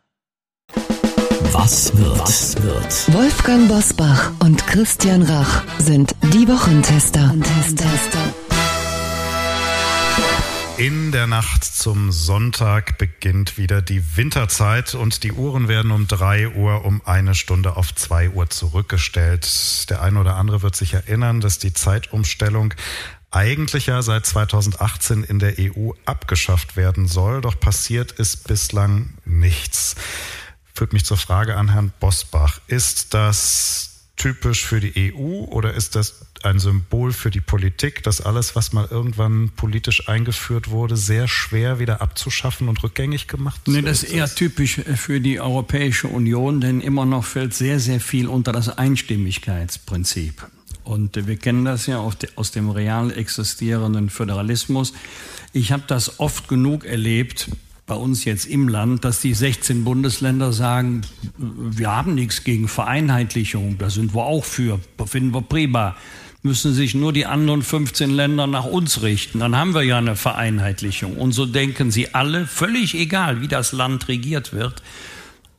Was wird? Was wird? Wolfgang Bosbach und Christian Rach sind die Wochentester. Tester. In der Nacht zum Sonntag beginnt wieder die Winterzeit und die Uhren werden um drei Uhr um eine Stunde auf zwei Uhr zurückgestellt. Der eine oder andere wird sich erinnern, dass die Zeitumstellung eigentlich ja seit 2018 in der EU abgeschafft werden soll, doch passiert ist bislang nichts. Führt mich zur Frage an Herrn Bosbach. Ist das typisch für die EU oder ist das ein Symbol für die Politik, dass alles, was mal irgendwann politisch eingeführt wurde, sehr schwer wieder abzuschaffen und rückgängig gemacht wird? Nee, das ist eher typisch für die Europäische Union, denn immer noch fällt sehr, sehr viel unter das Einstimmigkeitsprinzip. Und wir kennen das ja aus dem real existierenden Föderalismus. Ich habe das oft genug erlebt bei uns jetzt im Land, dass die 16 Bundesländer sagen, wir haben nichts gegen Vereinheitlichung, da sind wir auch für, finden wir prima. Müssen sich nur die anderen 15 Länder nach uns richten, dann haben wir ja eine Vereinheitlichung. Und so denken sie alle, völlig egal, wie das Land regiert wird.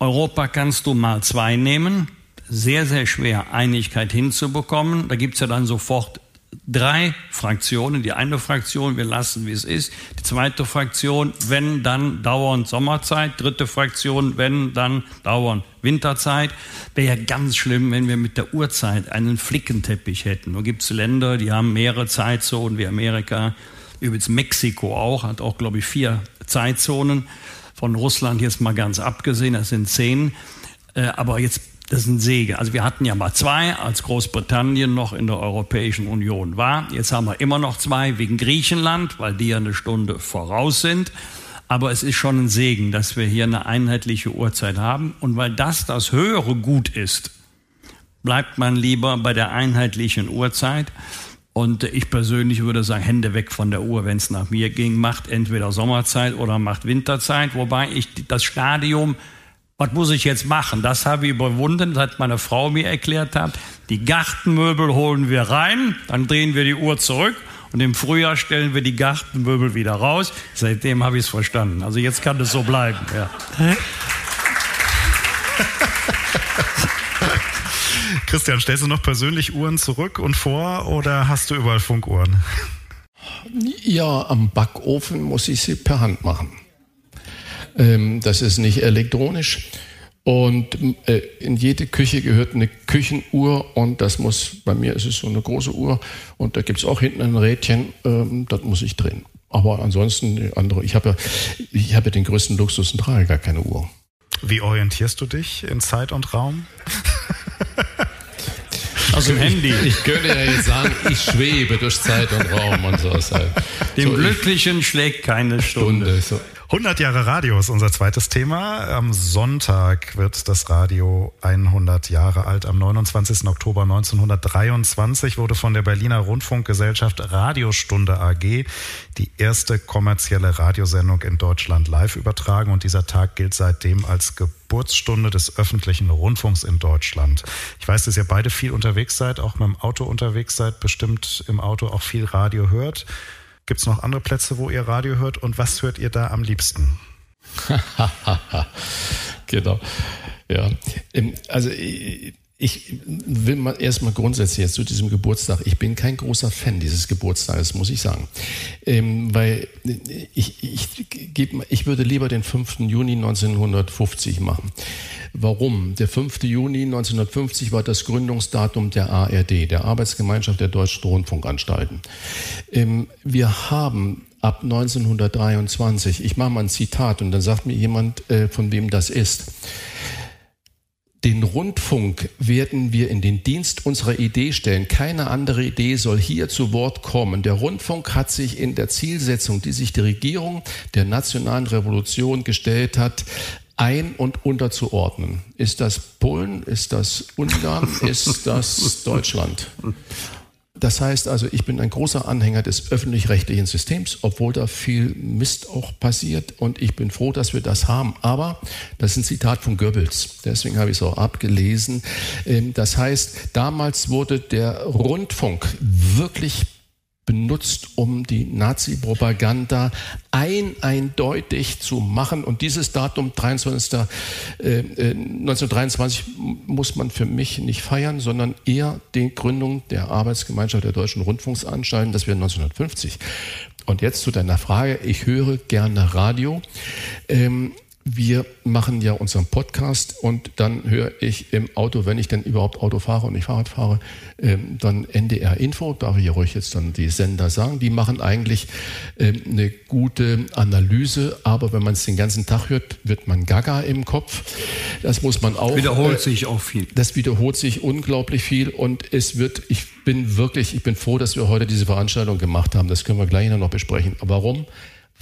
Europa kannst du mal zwei nehmen, sehr, sehr schwer, Einigkeit hinzubekommen. Da gibt's ja dann sofort drei Fraktionen. Die eine Fraktion, wir lassen, wie es ist. Die zweite Fraktion, wenn, dann dauernd Sommerzeit. Dritte Fraktion, wenn, dann dauernd Winterzeit. Wäre ja ganz schlimm, wenn wir mit der Uhrzeit einen Flickenteppich hätten. Nur gibt es Länder, die haben mehrere Zeitzonen, wie Amerika. Übrigens Mexiko auch, hat auch, glaube ich, vier Zeitzonen. Von Russland jetzt mal ganz abgesehen, das sind zehn. Äh, aber jetzt das ist ein Segen. Also wir hatten ja mal zwei, als Großbritannien noch in der Europäischen Union war. Jetzt haben wir immer noch zwei wegen Griechenland, weil die ja eine Stunde voraus sind. Aber es ist schon ein Segen, dass wir hier eine einheitliche Uhrzeit haben. Und weil das das höhere Gut ist, bleibt man lieber bei der einheitlichen Uhrzeit. Und ich persönlich würde sagen, Hände weg von der Uhr, wenn es nach mir ging. Macht entweder Sommerzeit oder macht Winterzeit. Wobei ich das Stadium was muss ich jetzt machen? Das habe ich überwunden, seit meine Frau mir erklärt hat. Die Gartenmöbel holen wir rein, dann drehen wir die Uhr zurück und im Frühjahr stellen wir die Gartenmöbel wieder raus. Seitdem habe ich es verstanden. Also jetzt kann es so bleiben. Ja. (laughs) Christian, stellst du noch persönlich Uhren zurück und vor oder hast du überall Funkuhren? Ja, am Backofen muss ich sie per Hand machen. Ähm, das ist nicht elektronisch. Und äh, in jede Küche gehört eine Küchenuhr und das muss, bei mir ist es so eine große Uhr und da gibt es auch hinten ein Rädchen, ähm, das muss ich drehen. Aber ansonsten andere, ich habe ja, ich habe ja den größten Luxus und trage gar keine Uhr. Wie orientierst du dich in Zeit und Raum? (laughs) Also Handy. Ich könnte ja jetzt sagen, ich schwebe durch Zeit und Raum und so. Dem so, Glücklichen schlägt keine Stunde. Stunde so. 100 Jahre Radio ist unser zweites Thema. Am Sonntag wird das Radio 100 Jahre alt. Am 29. Oktober 1923 wurde von der Berliner Rundfunkgesellschaft Radiostunde AG die erste kommerzielle Radiosendung in Deutschland live übertragen. Und dieser Tag gilt seitdem als Geburtsstunde des öffentlichen Rundfunks in Deutschland. Ich weiß, dass ihr beide viel unterwegs seid, auch mit dem Auto unterwegs seid, bestimmt im Auto auch viel Radio hört. Gibt es noch andere Plätze, wo ihr Radio hört und was hört ihr da am liebsten? (laughs) genau. Ja. Also ich will mal erstmal grundsätzlich jetzt zu diesem Geburtstag. Ich bin kein großer Fan dieses Geburtstages, muss ich sagen. Ähm, weil ich, ich, geb, ich würde lieber den 5. Juni 1950 machen. Warum? Der 5. Juni 1950 war das Gründungsdatum der ARD, der Arbeitsgemeinschaft der Deutschen Rundfunkanstalten. Ähm, wir haben ab 1923, ich mache mal ein Zitat und dann sagt mir jemand, äh, von wem das ist. Den Rundfunk werden wir in den Dienst unserer Idee stellen. Keine andere Idee soll hier zu Wort kommen. Der Rundfunk hat sich in der Zielsetzung, die sich die Regierung der nationalen Revolution gestellt hat, ein- und unterzuordnen. Ist das Polen? Ist das Ungarn? (laughs) Ist das Deutschland? Das heißt also, ich bin ein großer Anhänger des öffentlich-rechtlichen Systems, obwohl da viel Mist auch passiert und ich bin froh, dass wir das haben. Aber das ist ein Zitat von Goebbels, deswegen habe ich es auch abgelesen. Ähm, das heißt, damals wurde der Rundfunk wirklich benutzt, um die Nazi-Propaganda ein eindeutig zu machen. Und dieses Datum 23. Äh, 1923 muss man für mich nicht feiern, sondern eher die Gründung der Arbeitsgemeinschaft der Deutschen Rundfunksanstalten, das wäre 1950. Und jetzt zu deiner Frage. Ich höre gerne Radio. Ähm, wir machen ja unseren Podcast und dann höre ich im Auto, wenn ich denn überhaupt Auto fahre und nicht Fahrrad fahre, ähm, dann NDR Info, darf ich ja ruhig jetzt dann die Sender sagen, die machen eigentlich ähm, eine gute Analyse, aber wenn man es den ganzen Tag hört, wird man gaga im Kopf. Das muss man auch. Wiederholt äh, sich auch viel. Das wiederholt sich unglaublich viel und es wird, ich bin wirklich, ich bin froh, dass wir heute diese Veranstaltung gemacht haben. Das können wir gleich noch besprechen. Warum?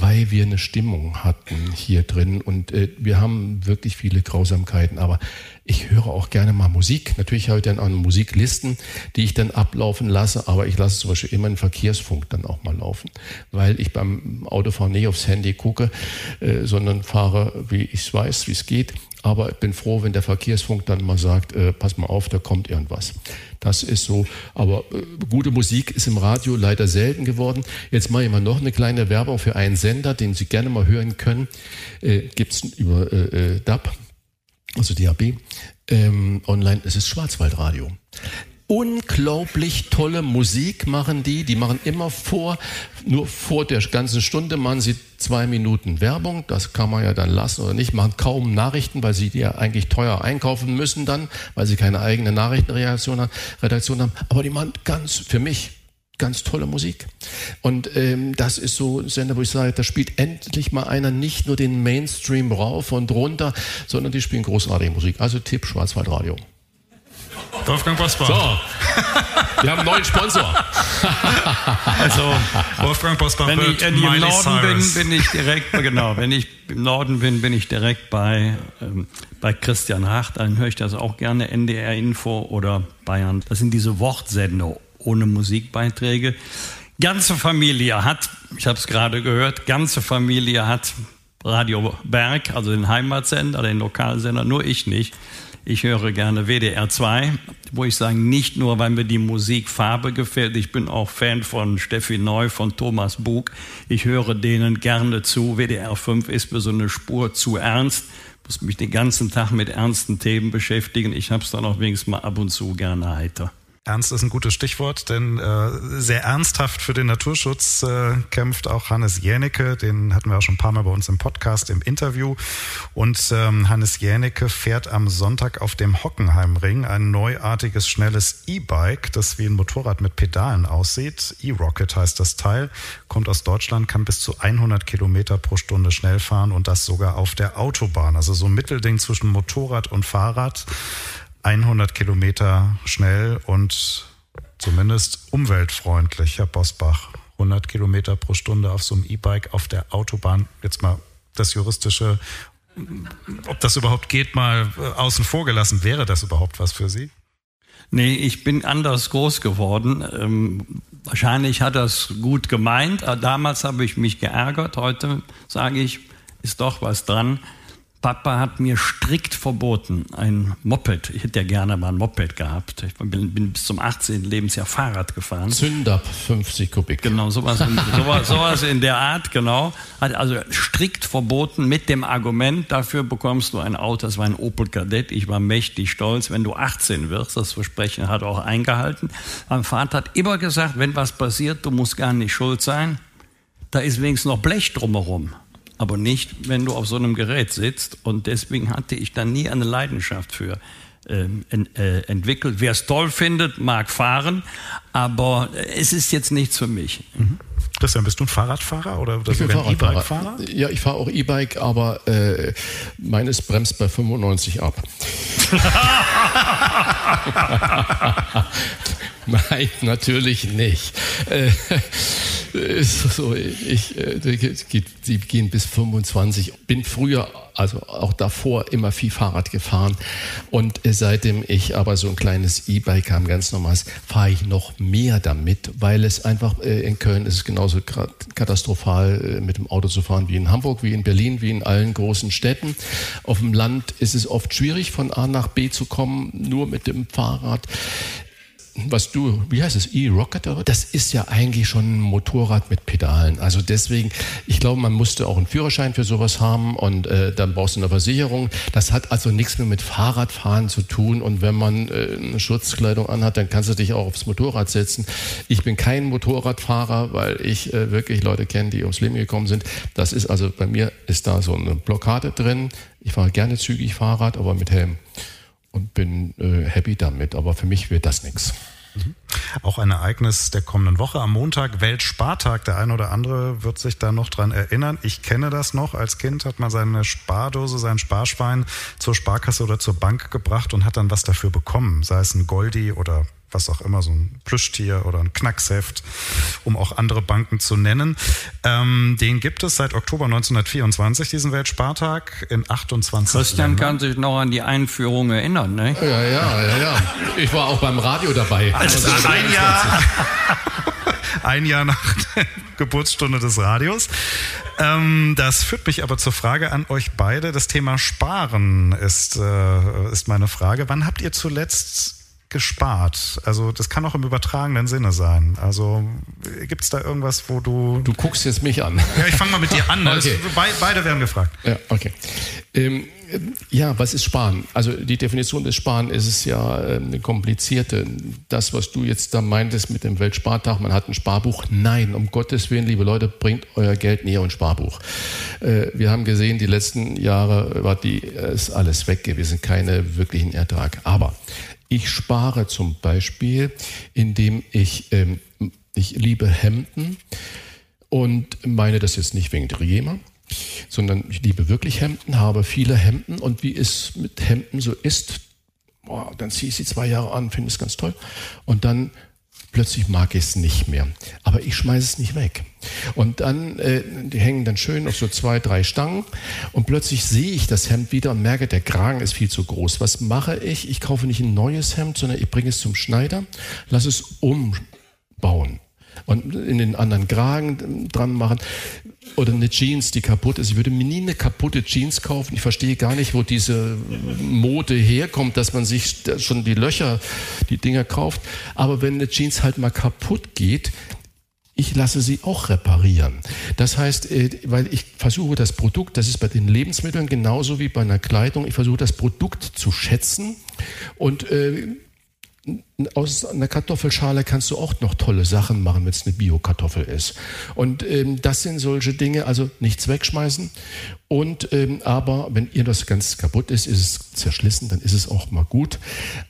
Weil wir eine Stimmung hatten hier drin und äh, wir haben wirklich viele Grausamkeiten, aber ich höre auch gerne mal Musik. Natürlich habe ich dann auch Musiklisten, die ich dann ablaufen lasse, aber ich lasse zum Beispiel immer einen Verkehrsfunk dann auch mal laufen, weil ich beim Autofahren nicht aufs Handy gucke, äh, sondern fahre, wie ich es weiß, wie es geht. Aber ich bin froh, wenn der Verkehrsfunk dann mal sagt, äh, pass mal auf, da kommt irgendwas. Das ist so. Aber äh, gute Musik ist im Radio leider selten geworden. Jetzt mache ich mal noch eine kleine Werbung für einen Sender, den Sie gerne mal hören können. Äh, Gibt es über äh, äh DAB also DAB, ähm, online, es ist Schwarzwaldradio. Unglaublich tolle Musik machen die. Die machen immer vor, nur vor der ganzen Stunde machen sie zwei Minuten Werbung. Das kann man ja dann lassen oder nicht. Machen kaum Nachrichten, weil sie die ja eigentlich teuer einkaufen müssen dann, weil sie keine eigene Nachrichtenredaktion haben. Aber die machen ganz, für mich, ganz tolle Musik. Und ähm, das ist so ein Sender, wo ich sage, da spielt endlich mal einer nicht nur den Mainstream rauf und runter, sondern die spielen großartige Musik. Also Tipp Schwarzwaldradio. Wolfgang Bosbach. So, wir haben einen neuen Sponsor. (laughs) also Wolfgang Bosbach wenn ich, wenn ich im Norden Cyrus. bin, bin ich direkt, genau, wenn ich im Norden bin, bin ich direkt bei, ähm, bei Christian Hach. Dann höre ich das auch gerne, NDR Info oder Bayern. Das sind diese Wortsender ohne Musikbeiträge. Ganze Familie hat, ich habe es gerade gehört, ganze Familie hat Radio Berg, also den Heimatsender, den Lokalsender, nur ich nicht. Ich höre gerne WDR 2, wo ich sage, nicht nur, weil mir die Musikfarbe gefällt, ich bin auch Fan von Steffi Neu, von Thomas Bug. Ich höre denen gerne zu. WDR 5 ist mir so eine Spur zu ernst. Muss mich den ganzen Tag mit ernsten Themen beschäftigen. Ich habe es dann auch wenigstens mal ab und zu gerne heiter. Ernst ist ein gutes Stichwort, denn äh, sehr ernsthaft für den Naturschutz äh, kämpft auch Hannes Jänicke. Den hatten wir auch schon ein paar Mal bei uns im Podcast im Interview. Und ähm, Hannes Jänicke fährt am Sonntag auf dem Hockenheimring ein neuartiges, schnelles E-Bike, das wie ein Motorrad mit Pedalen aussieht. E-Rocket heißt das Teil, kommt aus Deutschland, kann bis zu 100 Kilometer pro Stunde schnell fahren und das sogar auf der Autobahn. Also so ein Mittelding zwischen Motorrad und Fahrrad. 100 Kilometer schnell und zumindest umweltfreundlich, Herr Bosbach. 100 Kilometer pro Stunde auf so einem E-Bike auf der Autobahn. Jetzt mal das juristische, ob das überhaupt geht, mal äh, außen vor gelassen. Wäre das überhaupt was für Sie? Nee, ich bin anders groß geworden. Ähm, wahrscheinlich hat das gut gemeint. Damals habe ich mich geärgert. Heute sage ich, ist doch was dran. Papa hat mir strikt verboten, ein Moped, ich hätte ja gerne mal ein Moped gehabt. Ich bin, bin bis zum 18. Lebensjahr Fahrrad gefahren. Zünder 50 Kubik. Genau, sowas in, (laughs) sowas, sowas in der Art, genau. Hat also strikt verboten mit dem Argument, dafür bekommst du ein Auto, das war ein Opel Kadett. Ich war mächtig stolz, wenn du 18 wirst. Das Versprechen hat er auch eingehalten. Mein Vater hat immer gesagt, wenn was passiert, du musst gar nicht schuld sein. Da ist wenigstens noch Blech drumherum aber nicht, wenn du auf so einem Gerät sitzt. Und deswegen hatte ich dann nie eine Leidenschaft für ähm, äh, entwickelt. Wer es toll findet, mag fahren, aber es ist jetzt nichts für mich. Mhm. Christian, bist du ein Fahrradfahrer oder, sogar ein E-Bike-Fahrer? Ja, ich fahre auch E-Bike, aber äh, meines bremst bei 95 ab. (laughs) (laughs) Nein, natürlich nicht. Äh, so, ich, äh, die gehen bis 25. Bin früher, also auch davor, immer viel Fahrrad gefahren. Und seitdem ich aber so ein kleines E-Bike habe, ganz normales, fahre ich noch mehr damit, weil es einfach äh, in Köln ist es genauso katastrophal, äh, mit dem Auto zu fahren wie in Hamburg, wie in Berlin, wie in allen großen Städten. Auf dem Land ist es oft schwierig, von A nach B zu kommen, nur mit dem Fahrrad was du, wie heißt es, E-Rocket, das ist ja eigentlich schon ein Motorrad mit Pedalen. Also deswegen, ich glaube, man musste auch einen Führerschein für sowas haben und äh, dann brauchst du eine Versicherung. Das hat also nichts mehr mit Fahrradfahren zu tun und wenn man äh, eine Schutzkleidung anhat, dann kannst du dich auch aufs Motorrad setzen. Ich bin kein Motorradfahrer, weil ich äh, wirklich Leute kenne, die ums Leben gekommen sind. Das ist also, bei mir ist da so eine Blockade drin. Ich fahre gerne zügig Fahrrad, aber mit Helm und bin äh, happy damit. Aber für mich wird das nichts. Mhm. Auch ein Ereignis der kommenden Woche am Montag, Weltspartag. Der eine oder andere wird sich da noch dran erinnern. Ich kenne das noch. Als Kind hat man seine Spardose, sein Sparschwein zur Sparkasse oder zur Bank gebracht und hat dann was dafür bekommen. Sei es ein Goldi oder was auch immer, so ein Plüschtier oder ein Knacksheft, um auch andere Banken zu nennen. Ähm, den gibt es seit Oktober 1924, diesen Weltspartag, in 28 Christian Ländern. kann sich noch an die Einführung erinnern, ne? Ja, ja, ja, ja. Ich war auch beim Radio dabei. Also ein Jahr, (laughs) ein Jahr nach der Geburtsstunde des Radios. Ähm, das führt mich aber zur Frage an euch beide. Das Thema Sparen ist, äh, ist meine Frage. Wann habt ihr zuletzt gespart? Also das kann auch im übertragenen Sinne sein. Also gibt es da irgendwas, wo du... Du guckst jetzt mich an. Ja, ich fange mal mit dir an. okay. Be beide werden gefragt. Ja, okay. Ähm, ja, was ist Sparen? Also die Definition des Sparen ist es ja äh, eine komplizierte. Das, was du jetzt da meintest mit dem Weltspartag, man hat ein Sparbuch. Nein, um Gottes Willen, liebe Leute, bringt euer Geld näher ein Sparbuch. Äh, wir haben gesehen, die letzten Jahre war die, äh, ist alles weg gewesen, keine wirklichen Ertrag. Aber ich spare zum Beispiel, indem ich, ähm, ich liebe Hemden und meine das jetzt nicht wegen Driema, sondern ich liebe wirklich Hemden, habe viele Hemden und wie es mit Hemden so ist, boah, dann ziehe ich sie zwei Jahre an, finde es ganz toll. Und dann plötzlich mag ich es nicht mehr. Aber ich schmeiße es nicht weg. Und dann, äh, die hängen dann schön auf so zwei, drei Stangen und plötzlich sehe ich das Hemd wieder und merke, der Kragen ist viel zu groß. Was mache ich? Ich kaufe nicht ein neues Hemd, sondern ich bringe es zum Schneider, lasse es umbauen und in den anderen Kragen dran machen. Oder eine Jeans, die kaputt ist. Ich würde mir nie eine kaputte Jeans kaufen. Ich verstehe gar nicht, wo diese Mode herkommt, dass man sich schon die Löcher, die Dinger kauft. Aber wenn eine Jeans halt mal kaputt geht, ich lasse sie auch reparieren. Das heißt, äh, weil ich versuche das Produkt, das ist bei den Lebensmitteln genauso wie bei einer Kleidung, ich versuche das Produkt zu schätzen und äh, aus einer Kartoffelschale kannst du auch noch tolle Sachen machen, wenn es eine Bio-Kartoffel ist. Und ähm, das sind solche Dinge, also nichts wegschmeißen. Und ähm, aber wenn ihr das ganz kaputt ist, ist es zerschlissen, dann ist es auch mal gut.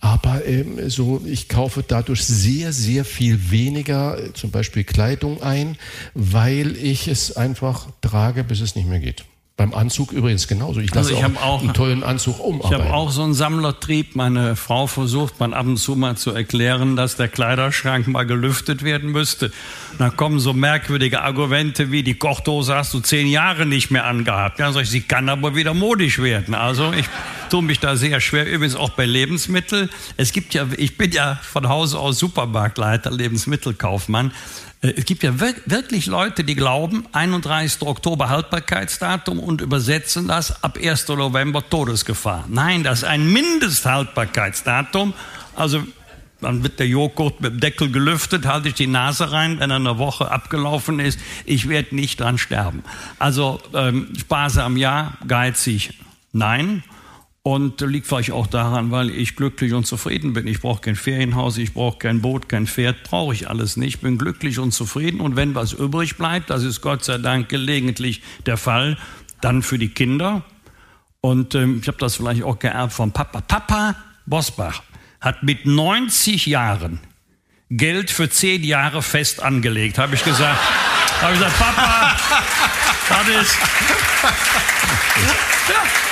Aber ähm, so, ich kaufe dadurch sehr, sehr viel weniger, äh, zum Beispiel Kleidung ein, weil ich es einfach trage, bis es nicht mehr geht. Beim Anzug übrigens genauso. Ich lasse also ich auch, auch einen tollen Anzug umarbeiten. Ich habe auch so einen Sammlertrieb. Meine Frau versucht man ab und zu mal zu erklären, dass der Kleiderschrank mal gelüftet werden müsste. dann kommen so merkwürdige Argumente wie, die Kochdose hast du zehn Jahre nicht mehr angehabt. Ja, sag ich, sie kann aber wieder modisch werden. Also ich tue mich da sehr schwer. Übrigens auch bei Lebensmitteln. Es gibt ja, ich bin ja von Hause aus Supermarktleiter, Lebensmittelkaufmann. Äh, es gibt ja wirklich Leute, die glauben, 31. Oktober Haltbarkeitsdatum und übersetzen das ab 1. November Todesgefahr. Nein, das ist ein Mindesthaltbarkeitsdatum. Also dann wird der Joghurt mit dem Deckel gelüftet, halte ich die Nase rein, wenn er eine Woche abgelaufen ist. Ich werde nicht dran sterben. Also ähm, sparsam ja, geizig nein. Und liegt vielleicht auch daran, weil ich glücklich und zufrieden bin. Ich brauche kein Ferienhaus, ich brauche kein Boot, kein Pferd, brauche ich alles nicht. Ich bin glücklich und zufrieden. Und wenn was übrig bleibt, das ist Gott sei Dank gelegentlich der Fall, dann für die Kinder. Und ähm, ich habe das vielleicht auch geerbt vom Papa. Papa Bosbach hat mit 90 Jahren Geld für zehn Jahre fest angelegt, habe ich gesagt. habe ich gesagt, Papa, (laughs) das ist... Ja.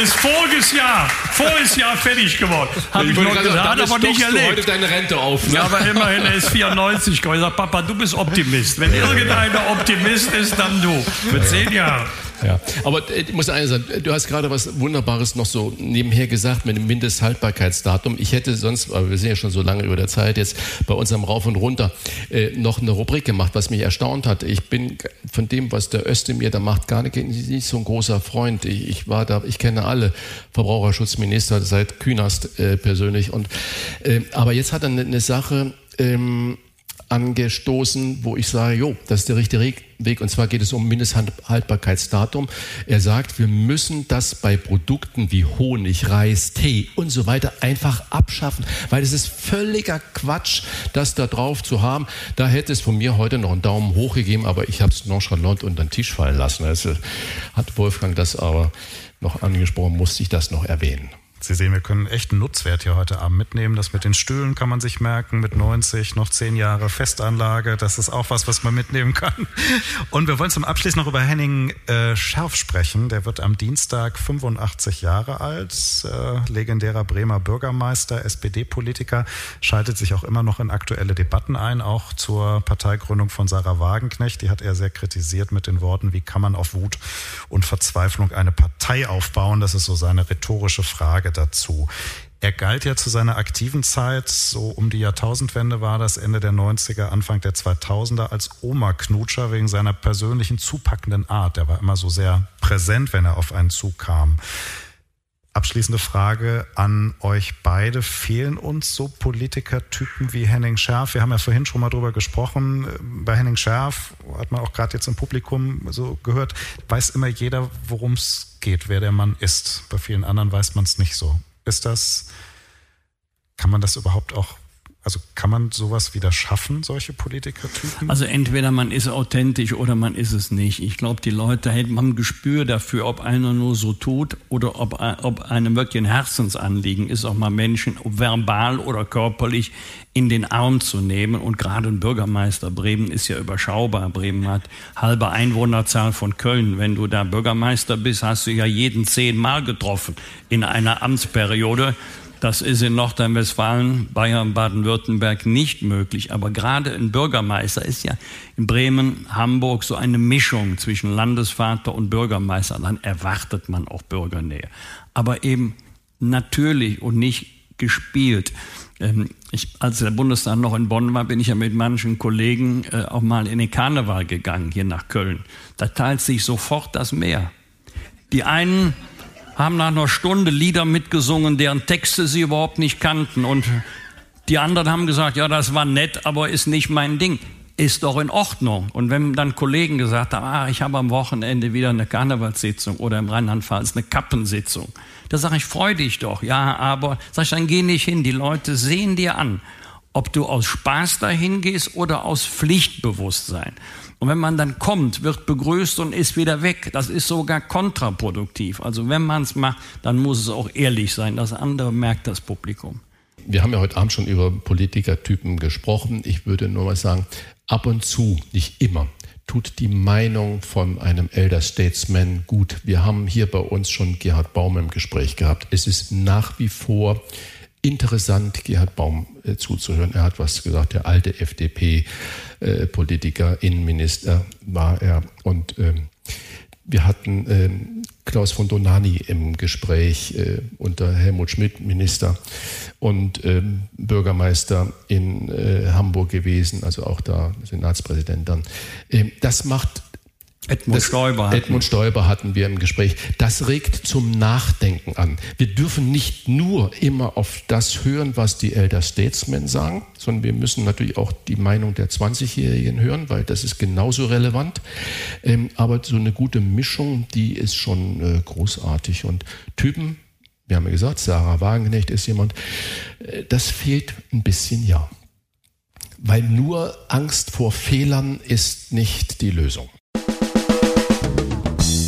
Ist voriges Jahr, voriges Jahr fertig geworden. Habe ich, ich noch gesagt, aber nicht erlebt. heute deine Rente auf. Ne? Ja, aber immerhin, er ist 94 geworden. Ich sage, Papa, du bist Optimist. Wenn irgendeiner Optimist ist, dann du. Für zehn Jahre. Ja, aber äh, ich muss eines sagen, du hast gerade was Wunderbares noch so nebenher gesagt mit dem Mindesthaltbarkeitsdatum. Ich hätte sonst, aber wir sind ja schon so lange über der Zeit, jetzt bei unserem Rauf und Runter äh, noch eine Rubrik gemacht, was mich erstaunt hat. Ich bin von dem, was der Özdemir da macht, gar nicht, nicht so ein großer Freund. Ich, ich war da, ich kenne alle Verbraucherschutzminister seit Künast äh, persönlich. Und, äh, aber jetzt hat er eine, eine Sache, ähm, angestoßen, wo ich sage, jo, das ist der richtige Weg. Und zwar geht es um Mindesthaltbarkeitsdatum. Er sagt, wir müssen das bei Produkten wie Honig, Reis, Tee und so weiter einfach abschaffen, weil es ist völliger Quatsch, das da drauf zu haben. Da hätte es von mir heute noch einen Daumen hoch gegeben, aber ich habe es nonchalant unter den Tisch fallen lassen. Also hat Wolfgang das aber noch angesprochen, musste ich das noch erwähnen. Sie sehen, wir können echt einen Nutzwert hier heute Abend mitnehmen. Das mit den Stühlen kann man sich merken, mit 90 noch 10 Jahre Festanlage. Das ist auch was, was man mitnehmen kann. (laughs) Und wir wollen zum Abschluss noch über Henning äh, Scherf sprechen. Der wird am Dienstag 85 Jahre alt, äh, legendärer Bremer Bürgermeister, SPD-Politiker, schaltet sich auch immer noch in aktuelle Debatten ein, auch zur Parteigründung von Sarah Wagenknecht. Die hat er sehr kritisiert mit den Worten, wie kann man auf Wut und Verzweiflung eine Partei aufbauen? Das ist so seine rhetorische Frage dazu. Er galt ja zu seiner aktiven Zeit, so um die Jahrtausendwende war das, Ende der 90er, Anfang der 2000er, als Oma-Knutscher wegen seiner persönlichen zupackenden Art. Er war immer so sehr präsent, wenn er auf einen Zug kam. Abschließende Frage an euch beide. Fehlen uns so Politikertypen wie Henning Schärf? Wir haben ja vorhin schon mal drüber gesprochen. Bei Henning Schärf hat man auch gerade jetzt im Publikum so gehört, weiß immer jeder, worum es geht, wer der Mann ist. Bei vielen anderen weiß man es nicht so. Ist das, kann man das überhaupt auch also kann man sowas wieder schaffen, solche Politikertypen? Also entweder man ist authentisch oder man ist es nicht. Ich glaube, die Leute haben ein Gespür dafür, ob einer nur so tut oder ob, ob einem wirklich ein Herzensanliegen ist, auch mal Menschen, verbal oder körperlich, in den Arm zu nehmen. Und gerade ein Bürgermeister Bremen ist ja überschaubar. Bremen hat halbe Einwohnerzahl von Köln. Wenn du da Bürgermeister bist, hast du ja jeden zehnmal getroffen in einer Amtsperiode. Das ist in Nordrhein-Westfalen, Bayern, Baden-Württemberg nicht möglich. Aber gerade ein Bürgermeister ist ja in Bremen, Hamburg so eine Mischung zwischen Landesvater und Bürgermeister. Dann erwartet man auch Bürgernähe. Aber eben natürlich und nicht gespielt. Ähm, ich, als der Bundestag noch in Bonn war, bin ich ja mit manchen Kollegen äh, auch mal in den Karneval gegangen, hier nach Köln. Da teilt sich sofort das Meer. Die einen haben nach einer Stunde Lieder mitgesungen, deren Texte sie überhaupt nicht kannten. Und die anderen haben gesagt, ja, das war nett, aber ist nicht mein Ding. Ist doch in Ordnung. Und wenn dann Kollegen gesagt haben, ah, ich habe am Wochenende wieder eine Karnevalssitzung oder im Rheinland-Pfalz eine Kappensitzung, da sage ich, freu dich doch. Ja, aber sag ich, dann geh nicht hin. Die Leute sehen dir an, ob du aus Spaß dahin gehst oder aus Pflichtbewusstsein. Und wenn man dann kommt, wird begrüßt und ist wieder weg. Das ist sogar kontraproduktiv. Also wenn man es macht, dann muss es auch ehrlich sein. Das andere merkt das Publikum. Wir haben ja heute Abend schon über Politikertypen gesprochen. Ich würde nur mal sagen, ab und zu, nicht immer, tut die Meinung von einem Elder Statesman gut. Wir haben hier bei uns schon Gerhard Baum im Gespräch gehabt. Es ist nach wie vor interessant, Gerhard Baum äh, zuzuhören. Er hat was gesagt, der alte FDP-Politiker, äh, Innenminister war er. Und ähm, wir hatten ähm, Klaus von Donani im Gespräch äh, unter Helmut Schmidt, Minister und ähm, Bürgermeister in äh, Hamburg gewesen, also auch da Senatspräsident dann. Ähm, das macht Edmund das, Stoiber. Hatten. Edmund Stoiber hatten wir im Gespräch. Das regt zum Nachdenken an. Wir dürfen nicht nur immer auf das hören, was die Elder Statesmen sagen, sondern wir müssen natürlich auch die Meinung der 20-Jährigen hören, weil das ist genauso relevant. Ähm, aber so eine gute Mischung, die ist schon äh, großartig. Und Typen, wir haben ja gesagt, Sarah Wagenknecht ist jemand, äh, das fehlt ein bisschen, ja. Weil nur Angst vor Fehlern ist nicht die Lösung.